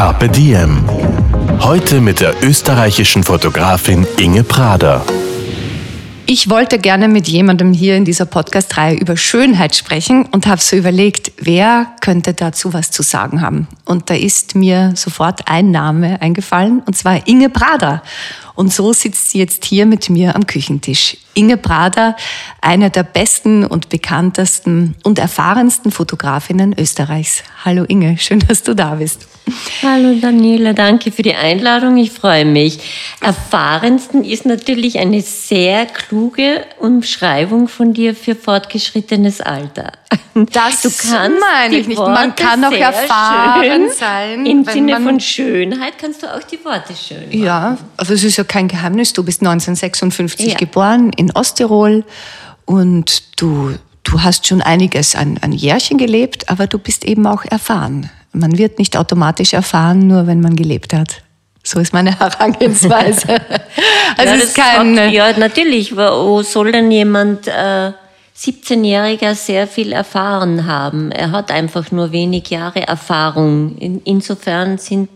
Carpe Diem. Heute mit der österreichischen Fotografin Inge Prader. Ich wollte gerne mit jemandem hier in dieser Podcast-Reihe über Schönheit sprechen und habe so überlegt, wer könnte dazu was zu sagen haben. Und da ist mir sofort ein Name eingefallen, und zwar Inge Prader. Und so sitzt sie jetzt hier mit mir am Küchentisch. Inge Prader, eine der besten und bekanntesten und erfahrensten Fotografinnen Österreichs. Hallo Inge, schön, dass du da bist. Hallo Daniela, danke für die Einladung. Ich freue mich. Erfahrensten ist natürlich eine sehr kluge Umschreibung von dir für fortgeschrittenes Alter. Das du kannst meine ich nicht. Man kann auch erfahren sein. Im Sinne von Schönheit kannst du auch die Worte schön machen. Ja, also es ist ja kein Geheimnis. Du bist 1956 ja. geboren in Osttirol und du, du hast schon einiges an, an Jährchen gelebt, aber du bist eben auch erfahren. Man wird nicht automatisch erfahren, nur wenn man gelebt hat. So ist meine Herangehensweise. also ja, ist kein, hat, ja, natürlich. Wo soll denn jemand äh, 17-Jähriger sehr viel erfahren haben? Er hat einfach nur wenig Jahre Erfahrung. In, insofern sind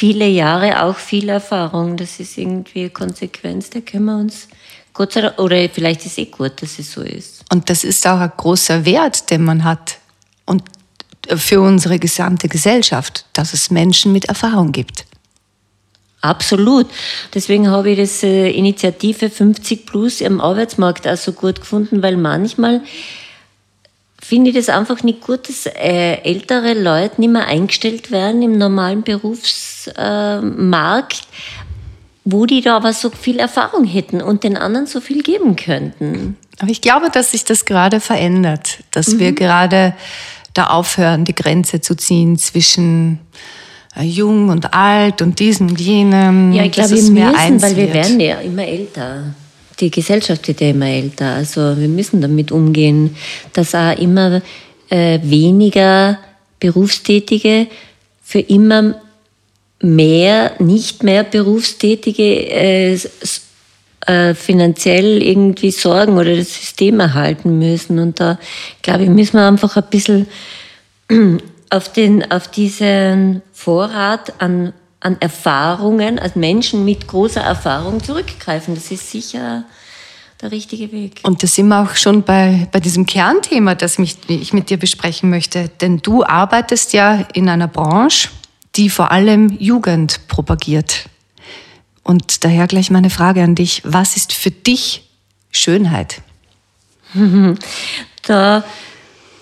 viele Jahre auch viel Erfahrung. Das ist irgendwie eine Konsequenz, da können wir uns Gott sei Dank, oder vielleicht ist es eh gut, dass es so ist. Und das ist auch ein großer Wert, den man hat. Und für unsere gesamte Gesellschaft, dass es Menschen mit Erfahrung gibt. Absolut. Deswegen habe ich das äh, Initiative 50 Plus im Arbeitsmarkt auch so gut gefunden, weil manchmal finde ich das einfach nicht gut, dass äh, ältere Leute nicht mehr eingestellt werden im normalen Berufsmarkt, wo die da aber so viel Erfahrung hätten und den anderen so viel geben könnten. Aber ich glaube, dass sich das gerade verändert, dass mhm. wir gerade da aufhören, die Grenze zu ziehen zwischen äh, jung und alt und diesem und jenem. Ja, ich glaube, wir müssen, weil wir werden ja immer älter. Die Gesellschaft wird ja immer älter. Also wir müssen damit umgehen, dass auch immer äh, weniger Berufstätige für immer mehr, nicht mehr Berufstätige äh, äh, finanziell irgendwie sorgen oder das System erhalten müssen. Und da, glaube ich, müssen wir einfach ein bisschen auf, den, auf diesen Vorrat an, an Erfahrungen, als Menschen mit großer Erfahrung zurückgreifen. Das ist sicher der richtige Weg. Und da sind wir auch schon bei, bei diesem Kernthema, das mich, ich mit dir besprechen möchte. Denn du arbeitest ja in einer Branche, die vor allem Jugend propagiert. Und daher gleich meine Frage an dich. Was ist für dich Schönheit? Da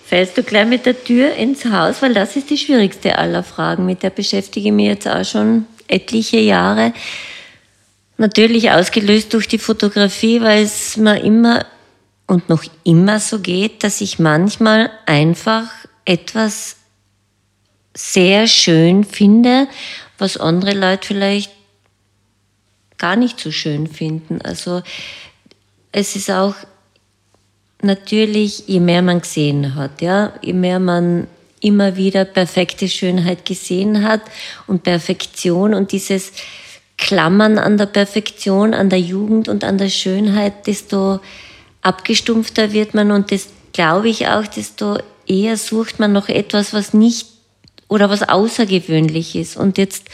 fällst du gleich mit der Tür ins Haus, weil das ist die schwierigste aller Fragen. Mit der beschäftige ich mich jetzt auch schon etliche Jahre. Natürlich ausgelöst durch die Fotografie, weil es mir immer und noch immer so geht, dass ich manchmal einfach etwas sehr schön finde, was andere Leute vielleicht gar nicht so schön finden. Also es ist auch natürlich, je mehr man gesehen hat, ja, je mehr man immer wieder perfekte Schönheit gesehen hat und Perfektion und dieses Klammern an der Perfektion, an der Jugend und an der Schönheit, desto abgestumpfter wird man und das glaube ich auch, desto eher sucht man noch etwas, was nicht oder was außergewöhnlich ist. Und jetzt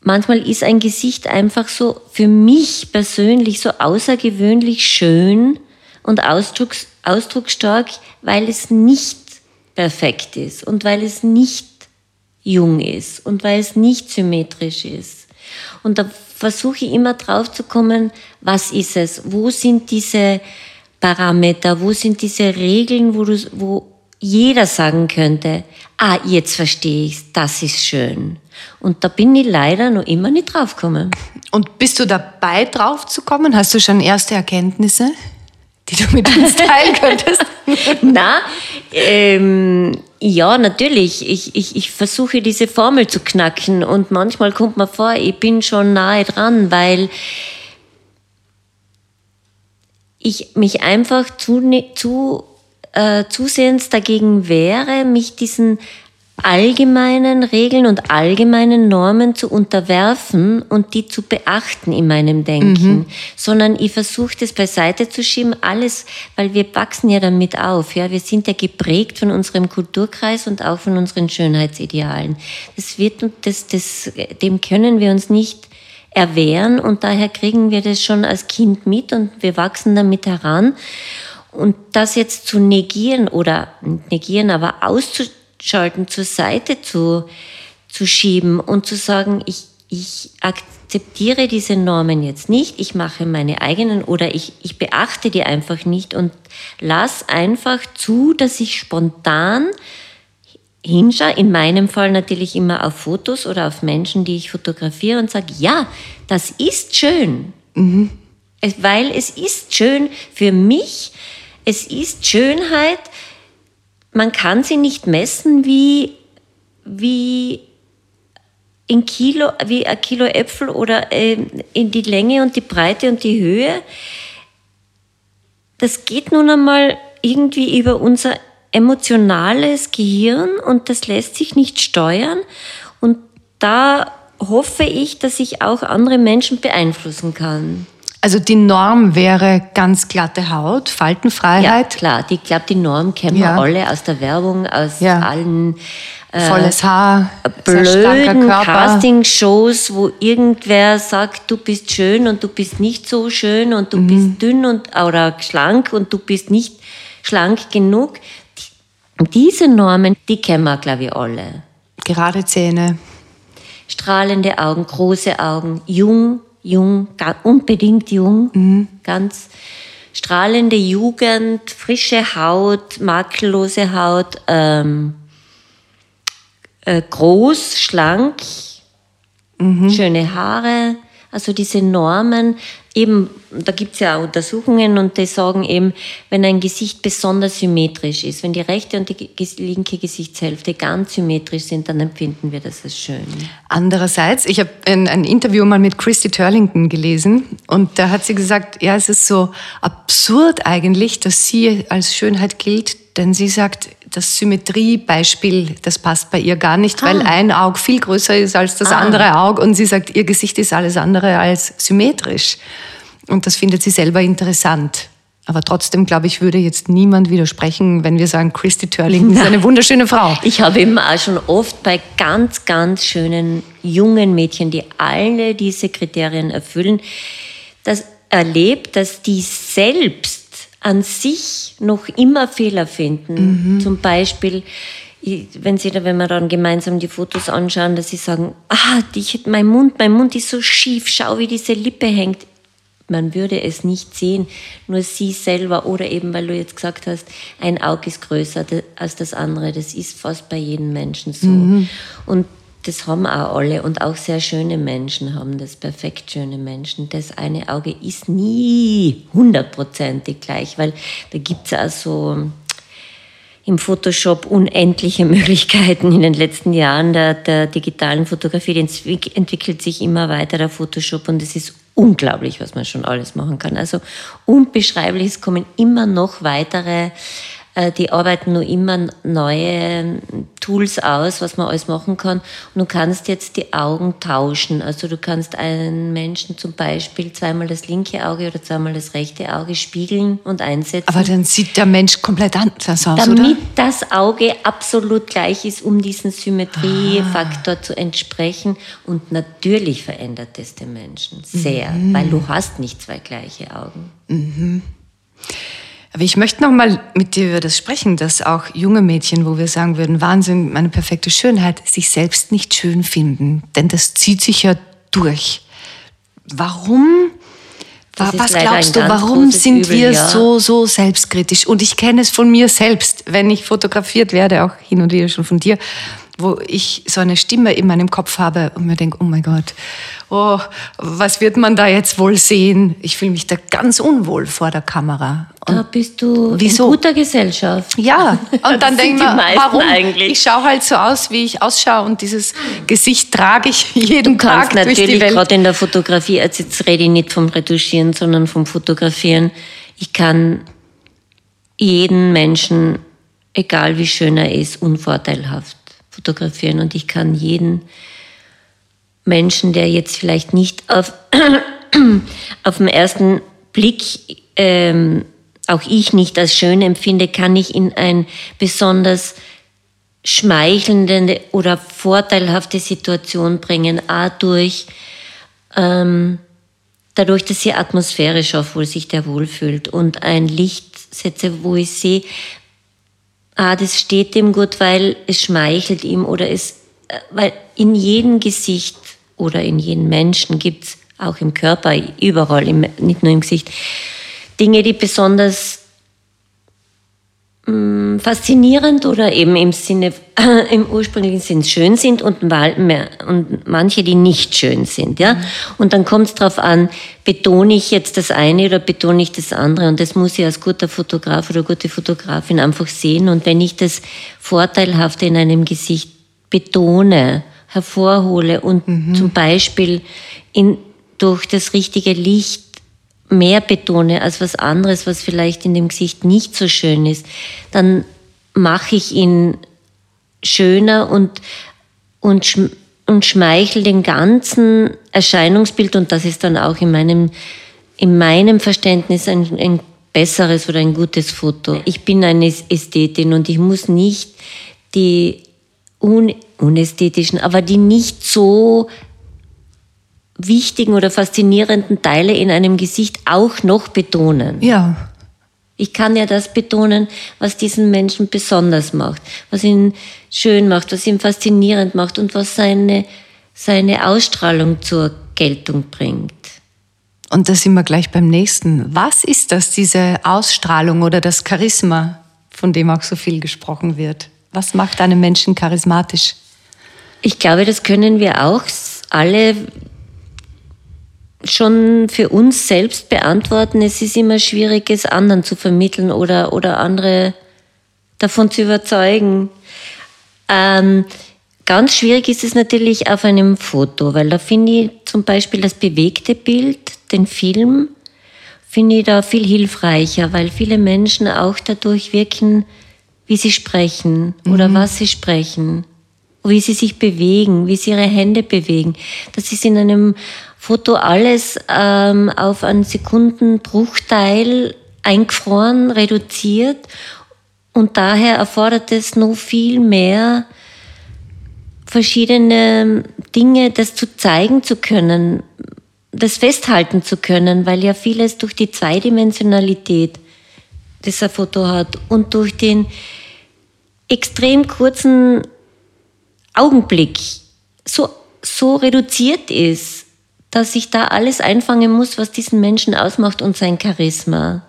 manchmal ist ein Gesicht einfach so für mich persönlich so außergewöhnlich schön und ausdrucks, ausdrucksstark, weil es nicht perfekt ist und weil es nicht jung ist und weil es nicht symmetrisch ist. Und da versuche ich immer drauf zu kommen, was ist es? Wo sind diese Parameter? Wo sind diese Regeln, wo, du, wo jeder sagen könnte, ah, jetzt verstehe ich das ist schön. Und da bin ich leider noch immer nicht draufgekommen. Und bist du dabei draufzukommen? Hast du schon erste Erkenntnisse, die du mit uns teilen könntest? Na, ähm, ja, natürlich. Ich, ich, ich versuche diese Formel zu knacken und manchmal kommt mir vor, ich bin schon nahe dran, weil ich mich einfach zu, zu, äh, zusehends dagegen wehre, mich diesen allgemeinen Regeln und allgemeinen Normen zu unterwerfen und die zu beachten in meinem Denken, mhm. sondern ich versuche das beiseite zu schieben, alles, weil wir wachsen ja damit auf, ja, wir sind ja geprägt von unserem Kulturkreis und auch von unseren Schönheitsidealen. Das wird, das, das, dem können wir uns nicht erwehren und daher kriegen wir das schon als Kind mit und wir wachsen damit heran. Und das jetzt zu negieren oder negieren, aber auszuschalten, schalten, zur Seite zu, zu schieben und zu sagen, ich, ich akzeptiere diese Normen jetzt nicht, ich mache meine eigenen oder ich, ich beachte die einfach nicht und lass einfach zu, dass ich spontan hinschaue, in meinem Fall natürlich immer auf Fotos oder auf Menschen, die ich fotografiere und sage, ja, das ist schön. Mhm. Weil es ist schön für mich, es ist Schönheit, man kann sie nicht messen wie, wie in Kilo, wie ein Kilo Äpfel oder äh, in die Länge und die Breite und die Höhe. Das geht nun einmal irgendwie über unser emotionales Gehirn und das lässt sich nicht steuern. Und da hoffe ich, dass ich auch andere Menschen beeinflussen kann. Also die Norm wäre ganz glatte Haut, Faltenfreiheit. Ja, klar. Ich glaube, die Norm kennen ja. wir alle aus der Werbung, aus ja. allen äh, volles Haar, blöden Castingshows, wo irgendwer sagt, du bist schön und du bist nicht so schön und du mhm. bist dünn und oder schlank und du bist nicht schlank genug. Diese Normen, die kennen wir, glaube ich, alle. Gerade Zähne. Strahlende Augen, große Augen, jung, jung, unbedingt jung, mhm. ganz strahlende Jugend, frische Haut, makellose Haut, ähm, äh, groß, schlank, mhm. schöne Haare. Also diese Normen, eben, da gibt es ja auch Untersuchungen und die sagen eben, wenn ein Gesicht besonders symmetrisch ist, wenn die rechte und die linke Gesichtshälfte ganz symmetrisch sind, dann empfinden wir das als schön. Andererseits, ich habe ein, ein, Interview mal mit Christy Turlington gelesen und da hat sie gesagt, ja, es ist so absurd eigentlich, dass sie als Schönheit gilt, denn sie sagt, das Symmetriebeispiel, das passt bei ihr gar nicht, ah. weil ein Auge viel größer ist als das ah. andere Auge und sie sagt, ihr Gesicht ist alles andere als symmetrisch. Und das findet sie selber interessant. Aber trotzdem, glaube ich, würde jetzt niemand widersprechen, wenn wir sagen, Christy Turling ist eine wunderschöne Frau. Ich habe eben auch schon oft bei ganz, ganz schönen jungen Mädchen, die alle diese Kriterien erfüllen, das erlebt, dass die selbst an sich noch immer Fehler finden. Mhm. Zum Beispiel, wenn sie da, wenn wir dann gemeinsam die Fotos anschauen, dass sie sagen, ah, die, mein Mund, mein Mund ist so schief, schau, wie diese Lippe hängt. Man würde es nicht sehen, nur sie selber oder eben, weil du jetzt gesagt hast, ein Auge ist größer als das andere. Das ist fast bei jedem Menschen so. Mhm. Und das haben auch alle und auch sehr schöne Menschen haben das, perfekt schöne Menschen. Das eine Auge ist nie hundertprozentig gleich, weil da gibt es auch so im Photoshop unendliche Möglichkeiten in den letzten Jahren der, der digitalen Fotografie. Die entwickelt sich immer weiter, der Photoshop, und es ist unglaublich, was man schon alles machen kann. Also unbeschreiblich, es kommen immer noch weitere die arbeiten nur immer neue Tools aus, was man alles machen kann. Und du kannst jetzt die Augen tauschen. Also du kannst einen Menschen zum Beispiel zweimal das linke Auge oder zweimal das rechte Auge spiegeln und einsetzen. Aber dann sieht der Mensch komplett anders aus, Damit oder? das Auge absolut gleich ist, um diesen Symmetriefaktor ah. zu entsprechen. Und natürlich verändert es den Menschen sehr, mhm. weil du hast nicht zwei gleiche Augen. Mhm. Aber ich möchte noch mal mit dir über das sprechen, dass auch junge Mädchen, wo wir sagen würden, Wahnsinn, meine perfekte Schönheit, sich selbst nicht schön finden. Denn das zieht sich ja durch. Warum? Was glaubst du, warum sind Übel, wir ja. so, so selbstkritisch? Und ich kenne es von mir selbst, wenn ich fotografiert werde, auch hin und wieder schon von dir, wo ich so eine Stimme in meinem Kopf habe und mir denke, oh mein Gott. oh, was wird man da jetzt wohl sehen? Ich fühle mich da ganz unwohl vor der Kamera. Und da bist du wieso? in guter Gesellschaft. Ja, und dann denke ich warum eigentlich? Ich schaue halt so aus, wie ich ausschaue und dieses Gesicht trage ich jeden du Tag durch die natürlich Welt. gerade in der Fotografie, also jetzt rede ich nicht vom Retuschieren, sondern vom Fotografieren. Ich kann jeden Menschen, egal wie schön er ist, unvorteilhaft fotografieren. Und ich kann jeden Menschen, der jetzt vielleicht nicht auf, auf den ersten Blick ähm, auch ich nicht als schön empfinde, kann ich in ein besonders schmeichelnde oder vorteilhafte Situation bringen, a durch ähm, dadurch, dass sie Atmosphäre schafft, wo sich der wohlfühlt und ein Licht setze, wo ich sehe, ah, das steht dem gut, weil es schmeichelt ihm oder es, äh, weil in jedem Gesicht oder in jedem Menschen gibt es auch im Körper, überall, im, nicht nur im Gesicht, Dinge, die besonders mh, mm, faszinierend oder eben im Sinne, äh, im ursprünglichen Sinn schön sind und, und manche, die nicht schön sind, ja. Und dann kommt es darauf an, betone ich jetzt das eine oder betone ich das andere und das muss ich als guter Fotograf oder gute Fotografin einfach sehen und wenn ich das Vorteilhafte in einem Gesicht betone, hervorhole und mhm. zum Beispiel in, durch das richtige Licht mehr betone als was anderes, was vielleicht in dem Gesicht nicht so schön ist, dann mache ich ihn schöner und, und, schm und schmeichel den ganzen Erscheinungsbild und das ist dann auch in meinem, in meinem Verständnis ein, ein besseres oder ein gutes Foto. Ich bin eine Ästhetin und ich muss nicht die un unästhetischen, aber die nicht so wichtigen oder faszinierenden Teile in einem Gesicht auch noch betonen. Ja. Ich kann ja das betonen, was diesen Menschen besonders macht, was ihn schön macht, was ihn faszinierend macht und was seine, seine Ausstrahlung zur Geltung bringt. Und da sind wir gleich beim nächsten. Was ist das, diese Ausstrahlung oder das Charisma, von dem auch so viel gesprochen wird? Was macht einen Menschen charismatisch? Ich glaube, das können wir auch alle schon für uns selbst beantworten. Es ist immer schwierig, es anderen zu vermitteln oder, oder andere davon zu überzeugen. Ähm, ganz schwierig ist es natürlich auf einem Foto, weil da finde ich zum Beispiel das bewegte Bild, den Film, finde ich da viel hilfreicher, weil viele Menschen auch dadurch wirken, wie sie sprechen oder mhm. was sie sprechen, wie sie sich bewegen, wie sie ihre Hände bewegen. Das ist in einem Foto alles ähm, auf einen Sekundenbruchteil eingefroren, reduziert. Und daher erfordert es noch viel mehr verschiedene Dinge, das zu zeigen zu können, das festhalten zu können, weil ja vieles durch die Zweidimensionalität, das ein Foto hat und durch den extrem kurzen Augenblick so, so reduziert ist, dass ich da alles einfangen muss, was diesen Menschen ausmacht und sein Charisma.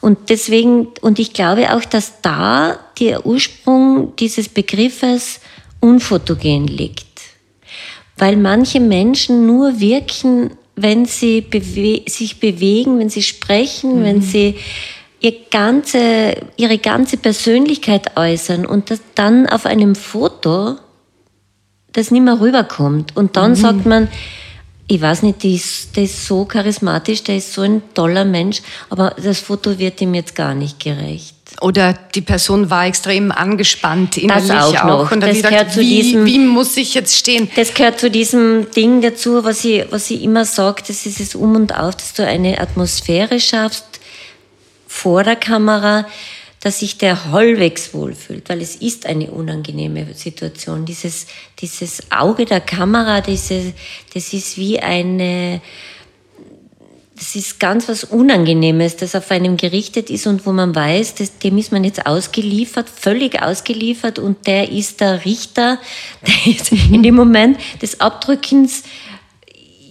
Und deswegen, und ich glaube auch, dass da der Ursprung dieses Begriffes unfotogen liegt. Weil manche Menschen nur wirken, wenn sie bewe sich bewegen, wenn sie sprechen, mhm. wenn sie ihr ganze, ihre ganze Persönlichkeit äußern und das dann auf einem Foto das nicht mehr rüberkommt. Und dann mhm. sagt man, ich weiß nicht, der ist, der ist so charismatisch, der ist so ein toller Mensch, aber das Foto wird ihm jetzt gar nicht gerecht. Oder die Person war extrem angespannt innerlich das auch. Noch. Und das gehört zu wie, diesem, wie muss ich jetzt stehen? Das gehört zu diesem Ding dazu, was ich, was ich immer sage, das ist es um und auf, dass du eine Atmosphäre schaffst vor der Kamera, dass sich der halbwegs wohlfühlt, weil es ist eine unangenehme Situation. Dieses, dieses Auge der Kamera, diese, das ist wie eine, das ist ganz was Unangenehmes, das auf einem gerichtet ist und wo man weiß, das, dem ist man jetzt ausgeliefert, völlig ausgeliefert und der ist der Richter, der ist in dem Moment des Abdrückens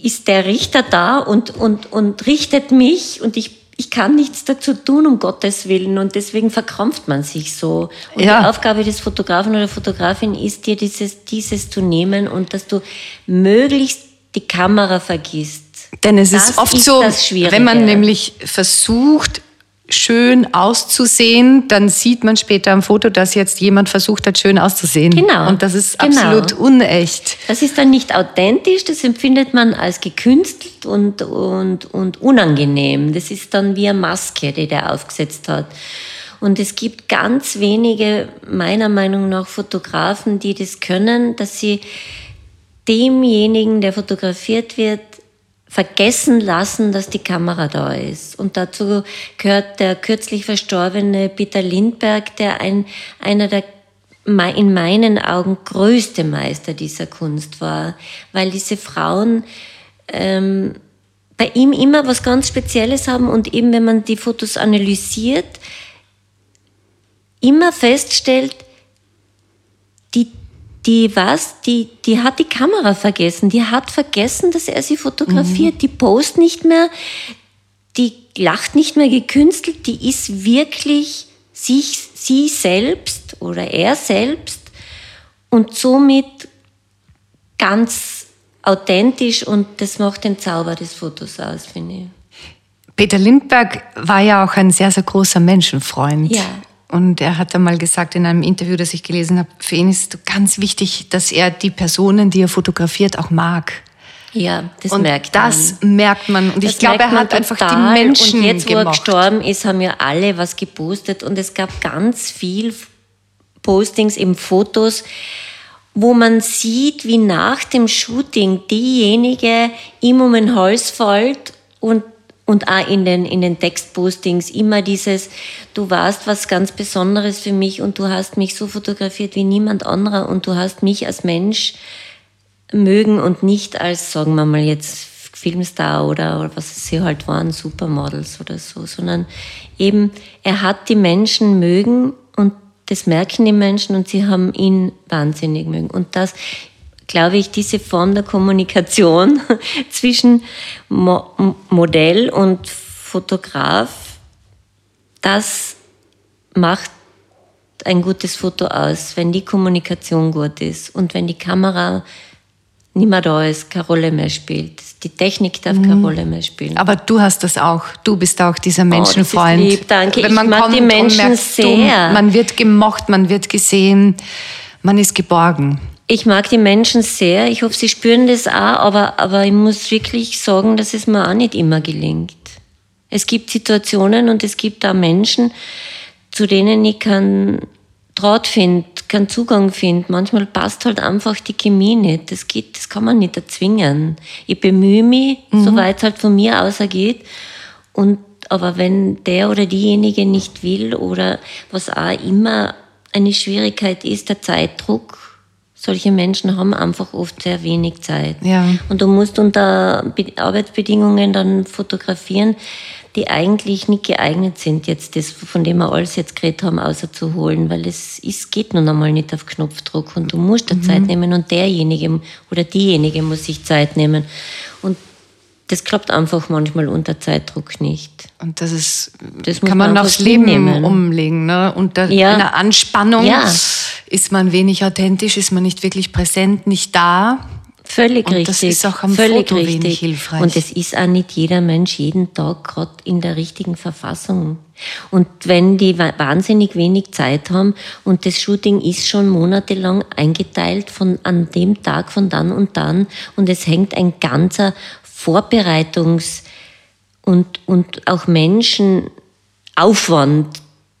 ist der Richter da und, und, und richtet mich und ich ich kann nichts dazu tun, um Gottes Willen. Und deswegen verkrampft man sich so. Und ja. die Aufgabe des Fotografen oder Fotografin ist dir dieses, dieses zu nehmen und dass du möglichst die Kamera vergisst. Denn es Das ist oft ist so, wenn man nämlich versucht, schön auszusehen, dann sieht man später am Foto, dass jetzt jemand versucht hat, schön auszusehen. Genau, Und das ist genau. absolut unecht. Das ist dann nicht authentisch, das empfindet man als gekünstelt und, und, und unangenehm. Das ist dann wie eine Maske, die der aufgesetzt hat. Und es gibt ganz wenige, meiner Meinung nach, Fotografen, die das können, dass sie demjenigen, der fotografiert wird, vergessen lassen, dass die Kamera da ist. Und dazu gehört der kürzlich verstorbene Peter Lindberg, der ein, einer der in meinen Augen größte Meister dieser Kunst war, weil diese Frauen ähm, bei ihm immer was ganz Spezielles haben und eben, wenn man die Fotos analysiert, immer feststellt, die, die was, die, die hat die Kamera vergessen, die hat vergessen, dass er sie fotografiert, die post nicht mehr, die lacht nicht mehr gekünstelt, die ist wirklich sich, sie selbst oder er selbst und somit ganz authentisch und das macht den Zauber des Fotos aus, finde ich. Peter Lindberg war ja auch ein sehr, sehr großer Menschenfreund. Ja. Und er hat einmal gesagt in einem Interview, das ich gelesen habe, für ihn ist ganz wichtig, dass er die Personen, die er fotografiert, auch mag. Ja, das und merkt das man. merkt man. Und ich Das glaube, merkt er hat einfach total. die Menschen Und jetzt, wo er gestorben ist, haben ja alle was gepostet und es gab ganz viel Postings, eben Fotos, wo man sieht, wie nach dem Shooting diejenige ihm um den Hals fällt und und auch in den, in den Textpostings immer dieses, du warst was ganz Besonderes für mich und du hast mich so fotografiert wie niemand anderer und du hast mich als Mensch mögen und nicht als, sagen wir mal jetzt, Filmstar oder, oder was sie halt waren, Supermodels oder so, sondern eben, er hat die Menschen mögen und das merken die Menschen und sie haben ihn wahnsinnig mögen. Und das, glaube ich, diese Form der Kommunikation zwischen Mo Modell und Fotograf, das macht ein gutes Foto aus, wenn die Kommunikation gut ist und wenn die Kamera nicht mehr da ist, keine Rolle mehr spielt. Die Technik darf keine Rolle mehr spielen. Aber du hast das auch. Du bist auch dieser Oh, das ist Menschenfreund. lieb, danke. Wenn Ich man mag kommt die Menschen merkt, sehr. Du, man wird gemocht, man wird gesehen, man ist geborgen. Ich mag die Menschen sehr. Ich hoffe, sie spüren das auch, aber, aber ich muss wirklich sagen, dass es mir auch nicht immer gelingt. Es gibt Situationen und es gibt auch Menschen, zu denen ich keinen Draht finde, keinen Zugang finde. Manchmal passt halt einfach die Chemie nicht. Das geht, das kann man nicht erzwingen. Ich bemühe mich, soweit es halt von mir aus geht. Und, aber wenn der oder diejenige nicht will oder was auch immer eine Schwierigkeit ist, der Zeitdruck, solche Menschen haben einfach oft sehr wenig Zeit. Ja. Und du musst unter Be- Arbeitsbedingungen dann fotografieren, die eigentlich nicht geeignet sind, jetzt das, von dem wir alles jetzt geredet haben, außerzuholen, weil es ist, geht nun einmal nicht auf Knopfdruck und du musst dir Zeit nehmen und derjenige oder diejenige muss sich Zeit nehmen. Und das klappt einfach manchmal unter Zeitdruck nicht. Und das ist, Das kann man man aufs Leben hinnehmen. umlegen. Ne? Unter Ja. einer Anspannung Ja. Ist man wenig authentisch, ist man nicht wirklich präsent, nicht da. Völlig Und richtig. das ist auch am Völlig Foto wenig richtig. hilfreich. Und es ist auch nicht jeder Mensch jeden Tag gerade in der richtigen Verfassung. Und wenn die wa- wahnsinnig wenig Zeit haben und das Shooting ist schon monatelang eingeteilt von an dem Tag von dann und dann und es hängt ein ganzer Vorbereitungs- und, und auch Menschenaufwand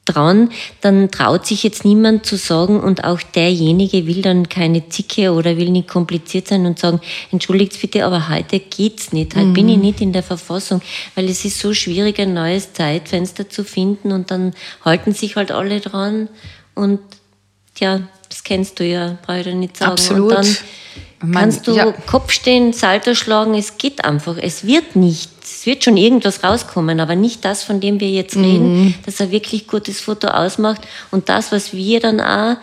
dran, dann traut sich jetzt niemand zu sagen und auch derjenige will dann keine Zicke oder will nicht kompliziert sein und sagen, entschuldigt bitte, aber heute geht's nicht, heute bin ich nicht in der Verfassung, weil es ist so schwierig, ein neues Zeitfenster zu finden und dann halten sich halt alle dran und ja, das kennst du ja, brauche ich dir nicht sagen. Absolut. Und dann kannst du ja. Kopf stehen, Salto schlagen, es geht einfach. Es wird nicht, es wird schon irgendwas rauskommen, aber nicht das, von dem wir jetzt Mhm. reden, dass ein wirklich gutes Foto ausmacht und das, was wir dann auch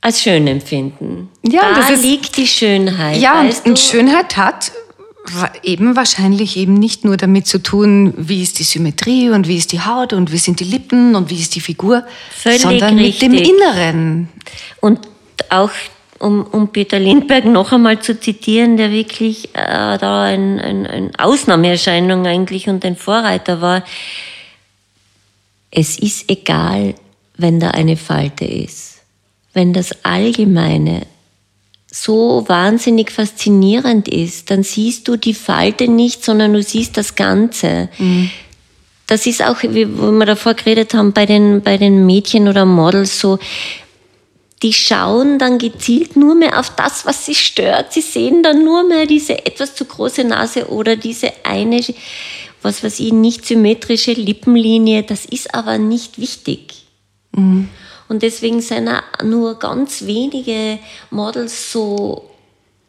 als schön empfinden. Ja, da ist- liegt die Schönheit. Ja, weißt und du? Schönheit hat eben wahrscheinlich eben nicht nur damit zu tun, wie ist die Symmetrie und wie ist die Haut und wie sind die Lippen und wie ist die Figur, Völlig sondern mit dem richtig. Inneren. Und auch um, um Peter Lindbergh noch einmal zu zitieren, der wirklich äh, da eine ein, ein Ausnahmeerscheinung eigentlich und ein Vorreiter war, es ist egal, wenn da eine Falte ist. Wenn das Allgemeine so wahnsinnig faszinierend ist, dann siehst du die Falte nicht, sondern du siehst das Ganze. Mhm. Das ist auch, wie wir davor geredet haben, bei den, bei den Mädchen oder Models so, die schauen dann gezielt nur mehr auf das, was sie stört. Sie sehen dann nur mehr diese etwas zu große Nase oder diese eine, was weiß ich, nicht symmetrische Lippenlinie. Das ist aber nicht wichtig. Mhm. Und deswegen sind nur ganz wenige Models so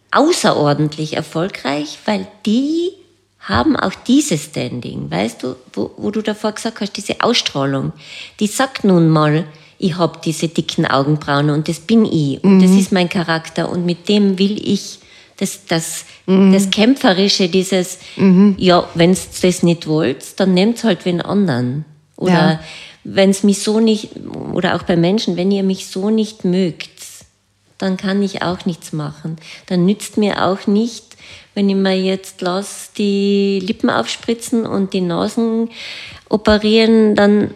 außerordentlich erfolgreich, weil die haben auch dieses Standing, weißt du, wo, wo du davor gesagt hast, diese Ausstrahlung, die sagt nun mal, ich habe diese dicken Augenbrauen und das bin ich und mhm. das ist mein Charakter und mit dem will ich das, das, mhm. das Kämpferische, dieses, mhm. ja, wenn das nicht wollt, dann nehmt halt wen anderen. Oder ja wenn es mich so nicht, oder auch bei Menschen, wenn ihr mich so nicht mögt, dann kann ich auch nichts machen. Dann nützt mir auch nicht, wenn ich mir jetzt lasse, die Lippen aufspritzen und die Nasen operieren, dann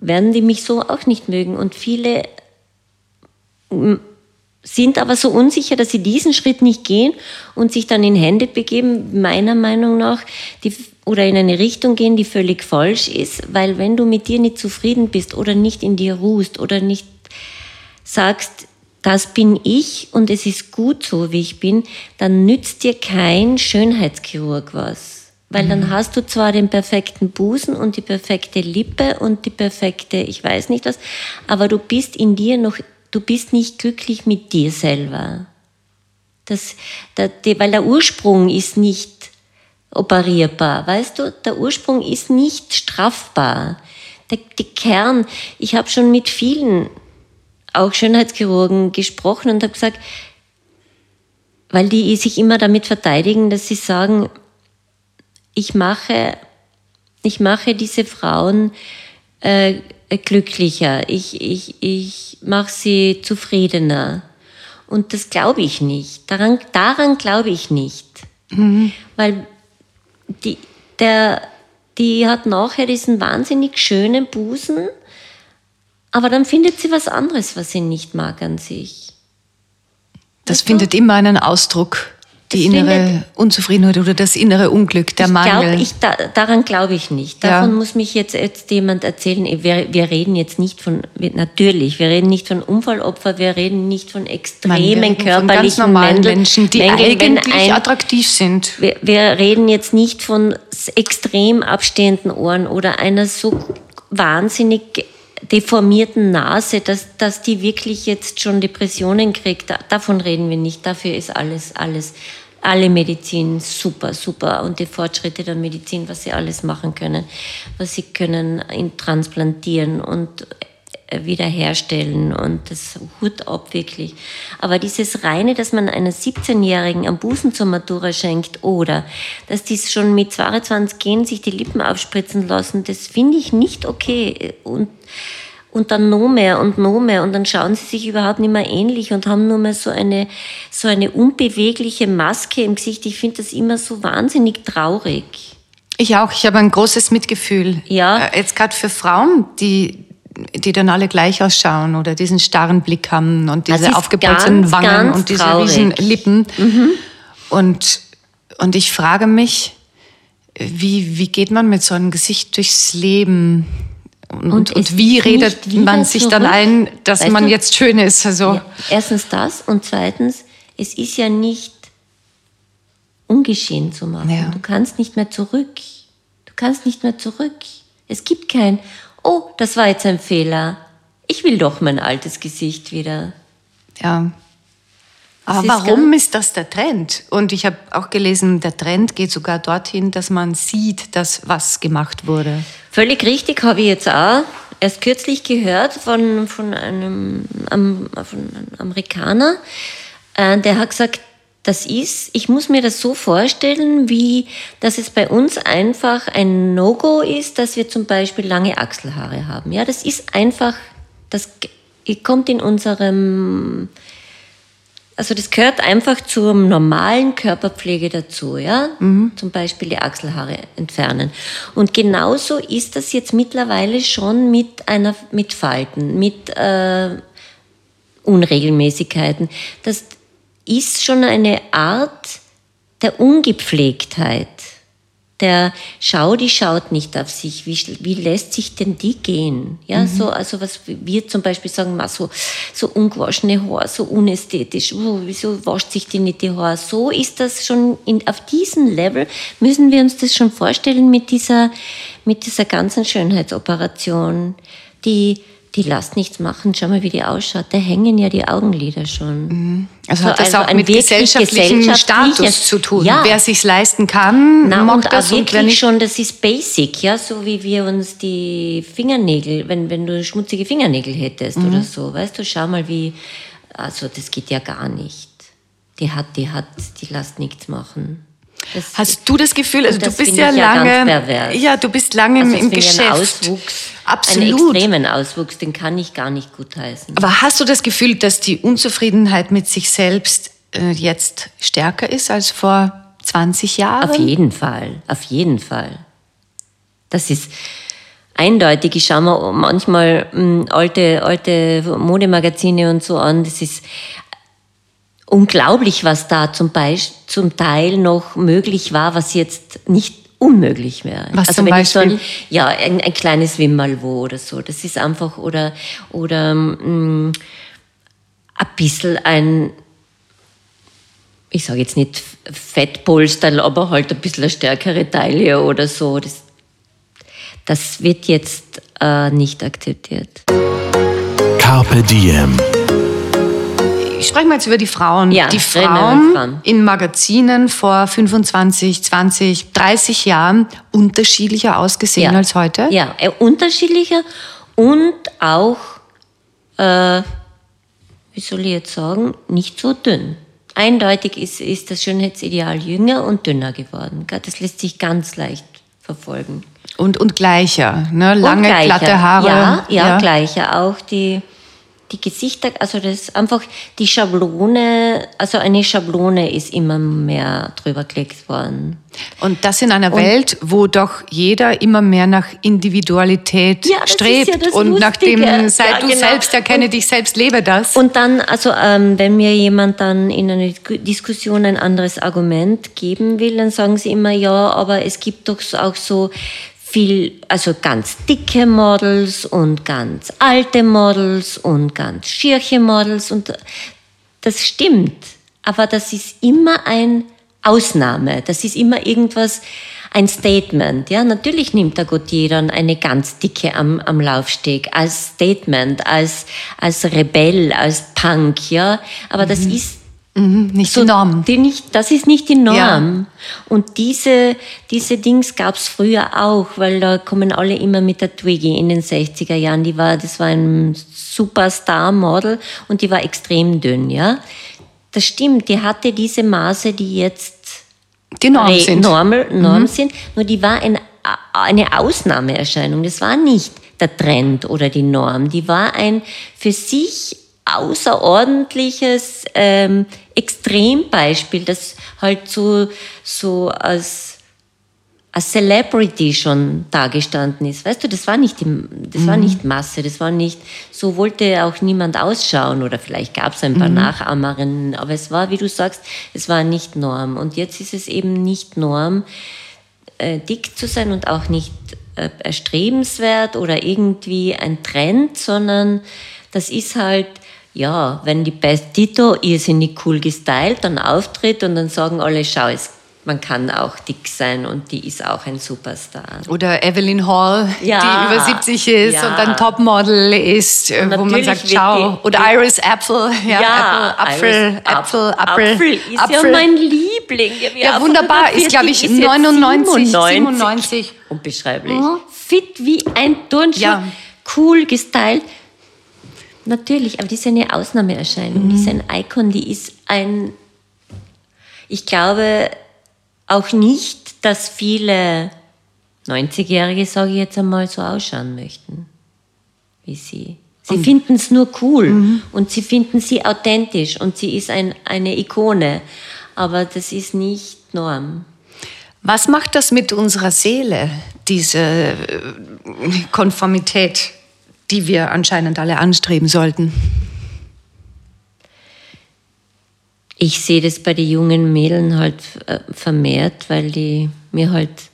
werden die mich so auch nicht mögen. Und viele sind aber so unsicher, dass sie diesen Schritt nicht gehen und sich dann in Hände begeben, meiner Meinung nach, die, oder in eine Richtung gehen, die völlig falsch ist, weil wenn du mit dir nicht zufrieden bist oder nicht in dir ruhst oder nicht sagst, das bin ich und es ist gut so, wie ich bin, dann nützt dir kein Schönheitschirurg was. Weil dann mhm. hast du zwar den perfekten Busen und die perfekte Lippe und die perfekte, ich weiß nicht was, aber du bist in dir noch du bist nicht glücklich mit dir selber. Das, der, weil der Ursprung ist nicht operierbar, weißt du? Der Ursprung ist nicht strafbar. Der, der Kern, ich habe schon mit vielen, auch Schönheitschirurgen, gesprochen und habe gesagt, weil die sich immer damit verteidigen, dass sie sagen, ich mache, ich mache diese Frauen äh, glücklicher, ich, ich, ich mache sie zufriedener. Und das glaube ich nicht. Daran, daran glaube ich nicht. Mhm. Weil die, der, die hat nachher diesen wahnsinnig schönen Busen, aber dann findet sie was anderes, was sie nicht mag an sich. Das weißt findet immer einen Ausdruck die innere Unzufriedenheit oder das innere Unglück, der ich Mangel. Glaub, ich, da, daran glaube ich nicht. Davon ja. muss mich jetzt, jetzt jemand erzählen. Wir, wir reden jetzt nicht von, natürlich, wir reden nicht von Unfallopfer, wir reden nicht von extremen körperlichen von ganz normalen Mängel, Menschen, die Mängel, eigentlich ein, attraktiv sind. Wir, wir reden jetzt nicht von extrem abstehenden Ohren oder einer so wahnsinnig deformierten Nase, dass, dass die wirklich jetzt schon Depressionen kriegt. Davon reden wir nicht. Dafür ist alles, alles alle Medizin super, super und die Fortschritte der Medizin, was sie alles machen können, was sie können transplantieren und wiederherstellen und das Hut ab wirklich. Aber dieses reine, dass man einer 17-Jährigen am Busen zur Matura schenkt oder dass die schon mit 22 gehen, sich die Lippen aufspritzen lassen, das finde ich nicht okay. Und und dann noch mehr und noch mehr und dann schauen sie sich überhaupt nicht mehr ähnlich und haben nur mehr so eine, so eine unbewegliche Maske im Gesicht. Ich finde das immer so wahnsinnig traurig. Ich auch. Ich habe ein großes Mitgefühl. Ja. Äh, jetzt gerade für Frauen, die, die dann alle gleich ausschauen oder diesen starren Blick haben und diese aufgepolsterten Wangen ganz und diese traurig. riesen Lippen. Mhm. Und, und ich frage mich, wie, wie geht man mit so einem Gesicht durchs Leben? Und, und, und wie redet man sich zurück? dann ein, dass weißt man du? jetzt schön ist? Also ja. Erstens das und zweitens, es ist ja nicht ungeschehen zu machen. Ja. Du kannst nicht mehr zurück. Du kannst nicht mehr zurück. Es gibt kein, oh, das war jetzt ein Fehler. Ich will doch mein altes Gesicht wieder. Ja. Aber warum ist das der Trend? Und ich habe auch gelesen, der Trend geht sogar dorthin, dass man sieht, dass was gemacht wurde. Völlig richtig, habe ich jetzt auch erst kürzlich gehört von, von, einem, von einem Amerikaner, äh, der hat gesagt, das ist, ich muss mir das so vorstellen, wie, dass es bei uns einfach ein No-Go ist, dass wir zum Beispiel lange Achselhaare haben. Ja, das ist einfach, das kommt in unserem, also das gehört einfach zur normalen Körperpflege dazu, ja. Zum Beispiel die Achselhaare entfernen. Und genauso ist das jetzt mittlerweile schon mit einer, mit Falten, mit äh, Unregelmäßigkeiten. Das ist schon eine Art der Ungepflegtheit. Der Schau, die schaut nicht auf sich. Wie, wie lässt sich denn die gehen? Ja, so, also was wir zum Beispiel sagen, ma, so, so ungewaschene Haare, so unästhetisch. Oh, wieso wascht sich die nicht die Haare? So ist das schon in, auf diesem Level müssen wir uns das schon vorstellen mit dieser, mit dieser ganzen Schönheitsoperation, die, die lässt nichts machen. Schau mal, wie die ausschaut. Da hängen ja die Augenlider schon. Also So, hat das also auch mit gesellschaftlichem gesellschaftliches- Status zu tun. Ja. Wer sich's leisten kann, Na, macht und auch das wer wirklich schon, das ist basic, ja, so wie wir uns die Fingernägel, wenn, wenn du schmutzige Fingernägel hättest Mhm. oder so, weißt du, schau mal wie, also das geht ja gar nicht. Die hat, die hat, die lässt nichts machen. Das, Hast du das Gefühl, also du bist ja ja lange, pervers. ja, du bist lange also im, Geschäft. einen Auswuchs, einen Absolut. extremen Auswuchs, den kann ich gar nicht gutheißen. Aber hast du das Gefühl, dass die Unzufriedenheit mit sich selbst äh, jetzt stärker ist als vor 20 Jahren? Auf jeden Fall, auf jeden Fall. Das ist eindeutig. Ich schaue mir manchmal mh, alte, alte Modemagazine und so an. Das ist unglaublich, was da zum, Beispiel, zum Teil noch möglich war, was jetzt nicht unmöglich wäre. Was also zum wenn ich so Beispiel? ein, ja, ein, ein kleines Wimmalwo oder so. Das ist einfach, oder, oder mh, ein bisschen ein, ich sage jetzt nicht Fettpolster, aber halt ein bisschen eine stärkere Taille oder so. Das, das wird jetzt äh, nicht akzeptiert. Carpe Diem. Sprechen wir jetzt über die Frauen. Ja, die Frauen Frauen. in Magazinen vor 25, 20, 30 Jahren unterschiedlicher ausgesehen als heute? Ja, äh, unterschiedlicher und auch, äh, wie soll ich jetzt sagen, nicht so dünn. Eindeutig ist, ist das Schönheitsideal jünger und dünner geworden. Das lässt sich ganz leicht verfolgen. Und, und gleicher, ne? Und lange, gleicher. glatte Haare. Ja, ja, gleicher. Auch die, die Gesichter, also das einfach die Schablone, also eine Schablone ist immer mehr drüber gelegt worden. Und das in einer Welt, wo doch jeder immer mehr nach Individualität Ja, strebt ja und nach dem, sei Ja, du genau. selbst, erkenne Und- dich selbst, lebe das. Und dann, also ähm, wenn mir jemand dann in einer Diskussion ein anderes Argument geben will, dann sagen sie immer, ja, aber es gibt doch auch so viel, also ganz dicke Models und ganz alte Models und ganz schierche Models und das stimmt. Aber das ist immer ein Ausnahme. Das ist immer irgendwas, ein Statement. Ja, natürlich nimmt der Gautier dann eine ganz dicke am, am Laufsteg als Statement, als, als Rebell, als Punk. Ja, aber das ist nicht die Norm. die nicht, das ist nicht die Norm. Und diese, diese Dings gab's früher auch, weil da kommen alle immer mit der Twiggy in den 60er Jahren. Die war, das war ein Superstar-Model und die war extrem dünn, ja. Das stimmt, die hatte diese Maße, die jetzt Die Norm sind. Normal, Norm sind, nur die war ein, eine Ausnahmeerscheinung. Das war nicht der Trend oder die Norm. Die war ein für sich außerordentliches ähm, Extrembeispiel, das halt so, so als, als Celebrity schon dagestanden ist. Weißt du, das war nicht, die, das war nicht Masse, das war nicht, so wollte auch niemand ausschauen oder vielleicht gab es ein paar Nachahmerinnen, aber es war, wie du sagst, es war nicht Norm. Und jetzt ist es eben nicht Norm, äh, dick zu sein und auch nicht äh, erstrebenswert oder irgendwie ein Trend, sondern das ist halt, ja, wenn die Best Tito irrsinnig cool gestylt dann auftritt und dann sagen alle, schau, es, man kann auch dick sein und die ist auch ein Superstar. Oder Evelyn Hall, Ja. die über 70 ist Ja. und ein Topmodel ist, Und wo man sagt, schau. die- Oder Iris Apfel. Ja, Apfel, Iris Apfel, Ap- Apfel, Apfel ist ja mein Liebling. Ja, er wunderbar. Ist, glaube ich, 45 ist jetzt 99, 97. Unbeschreiblich. Fit wie ein Turnschuh. Ja. Cool gestylt. Natürlich, aber die ist eine Ausnahmeerscheinung. Die ist ein Icon, die ist ein. Ich glaube auch nicht, dass viele 90-Jährige, sage ich jetzt einmal, so ausschauen möchten wie sie. Sie finden es nur cool und sie finden sie authentisch und sie ist ein, eine Ikone. Aber das ist nicht Norm. Was macht das mit unserer Seele, diese äh, Konformität, die wir anscheinend alle anstreben sollten? Ich sehe das bei den jungen Mädeln halt äh, vermehrt, weil die mir halt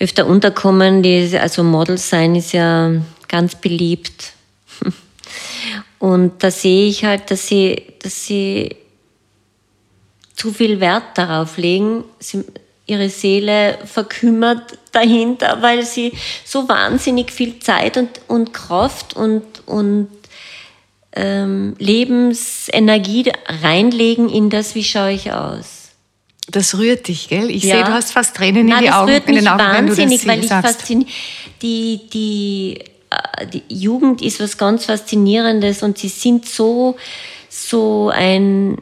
öfter unterkommen. Die, also Model sein ist ja ganz beliebt. Und da sehe ich halt, dass sie, dass sie zu viel Wert darauf legen, ihre Seele verkümmert dahinter, weil sie so wahnsinnig viel Zeit und, und Kraft und, und ähm, Lebensenergie reinlegen in das, wie schaue ich aus. Das rührt dich, gell? Ich Ja. sehe, du hast fast Tränen Nein, in, die das Augen, rührt in mich den Augen, wenn du das wahnsinnig, weil ich sagst. fasziniert. Die, die, äh, die Jugend ist was ganz Faszinierendes und sie sind so, so ein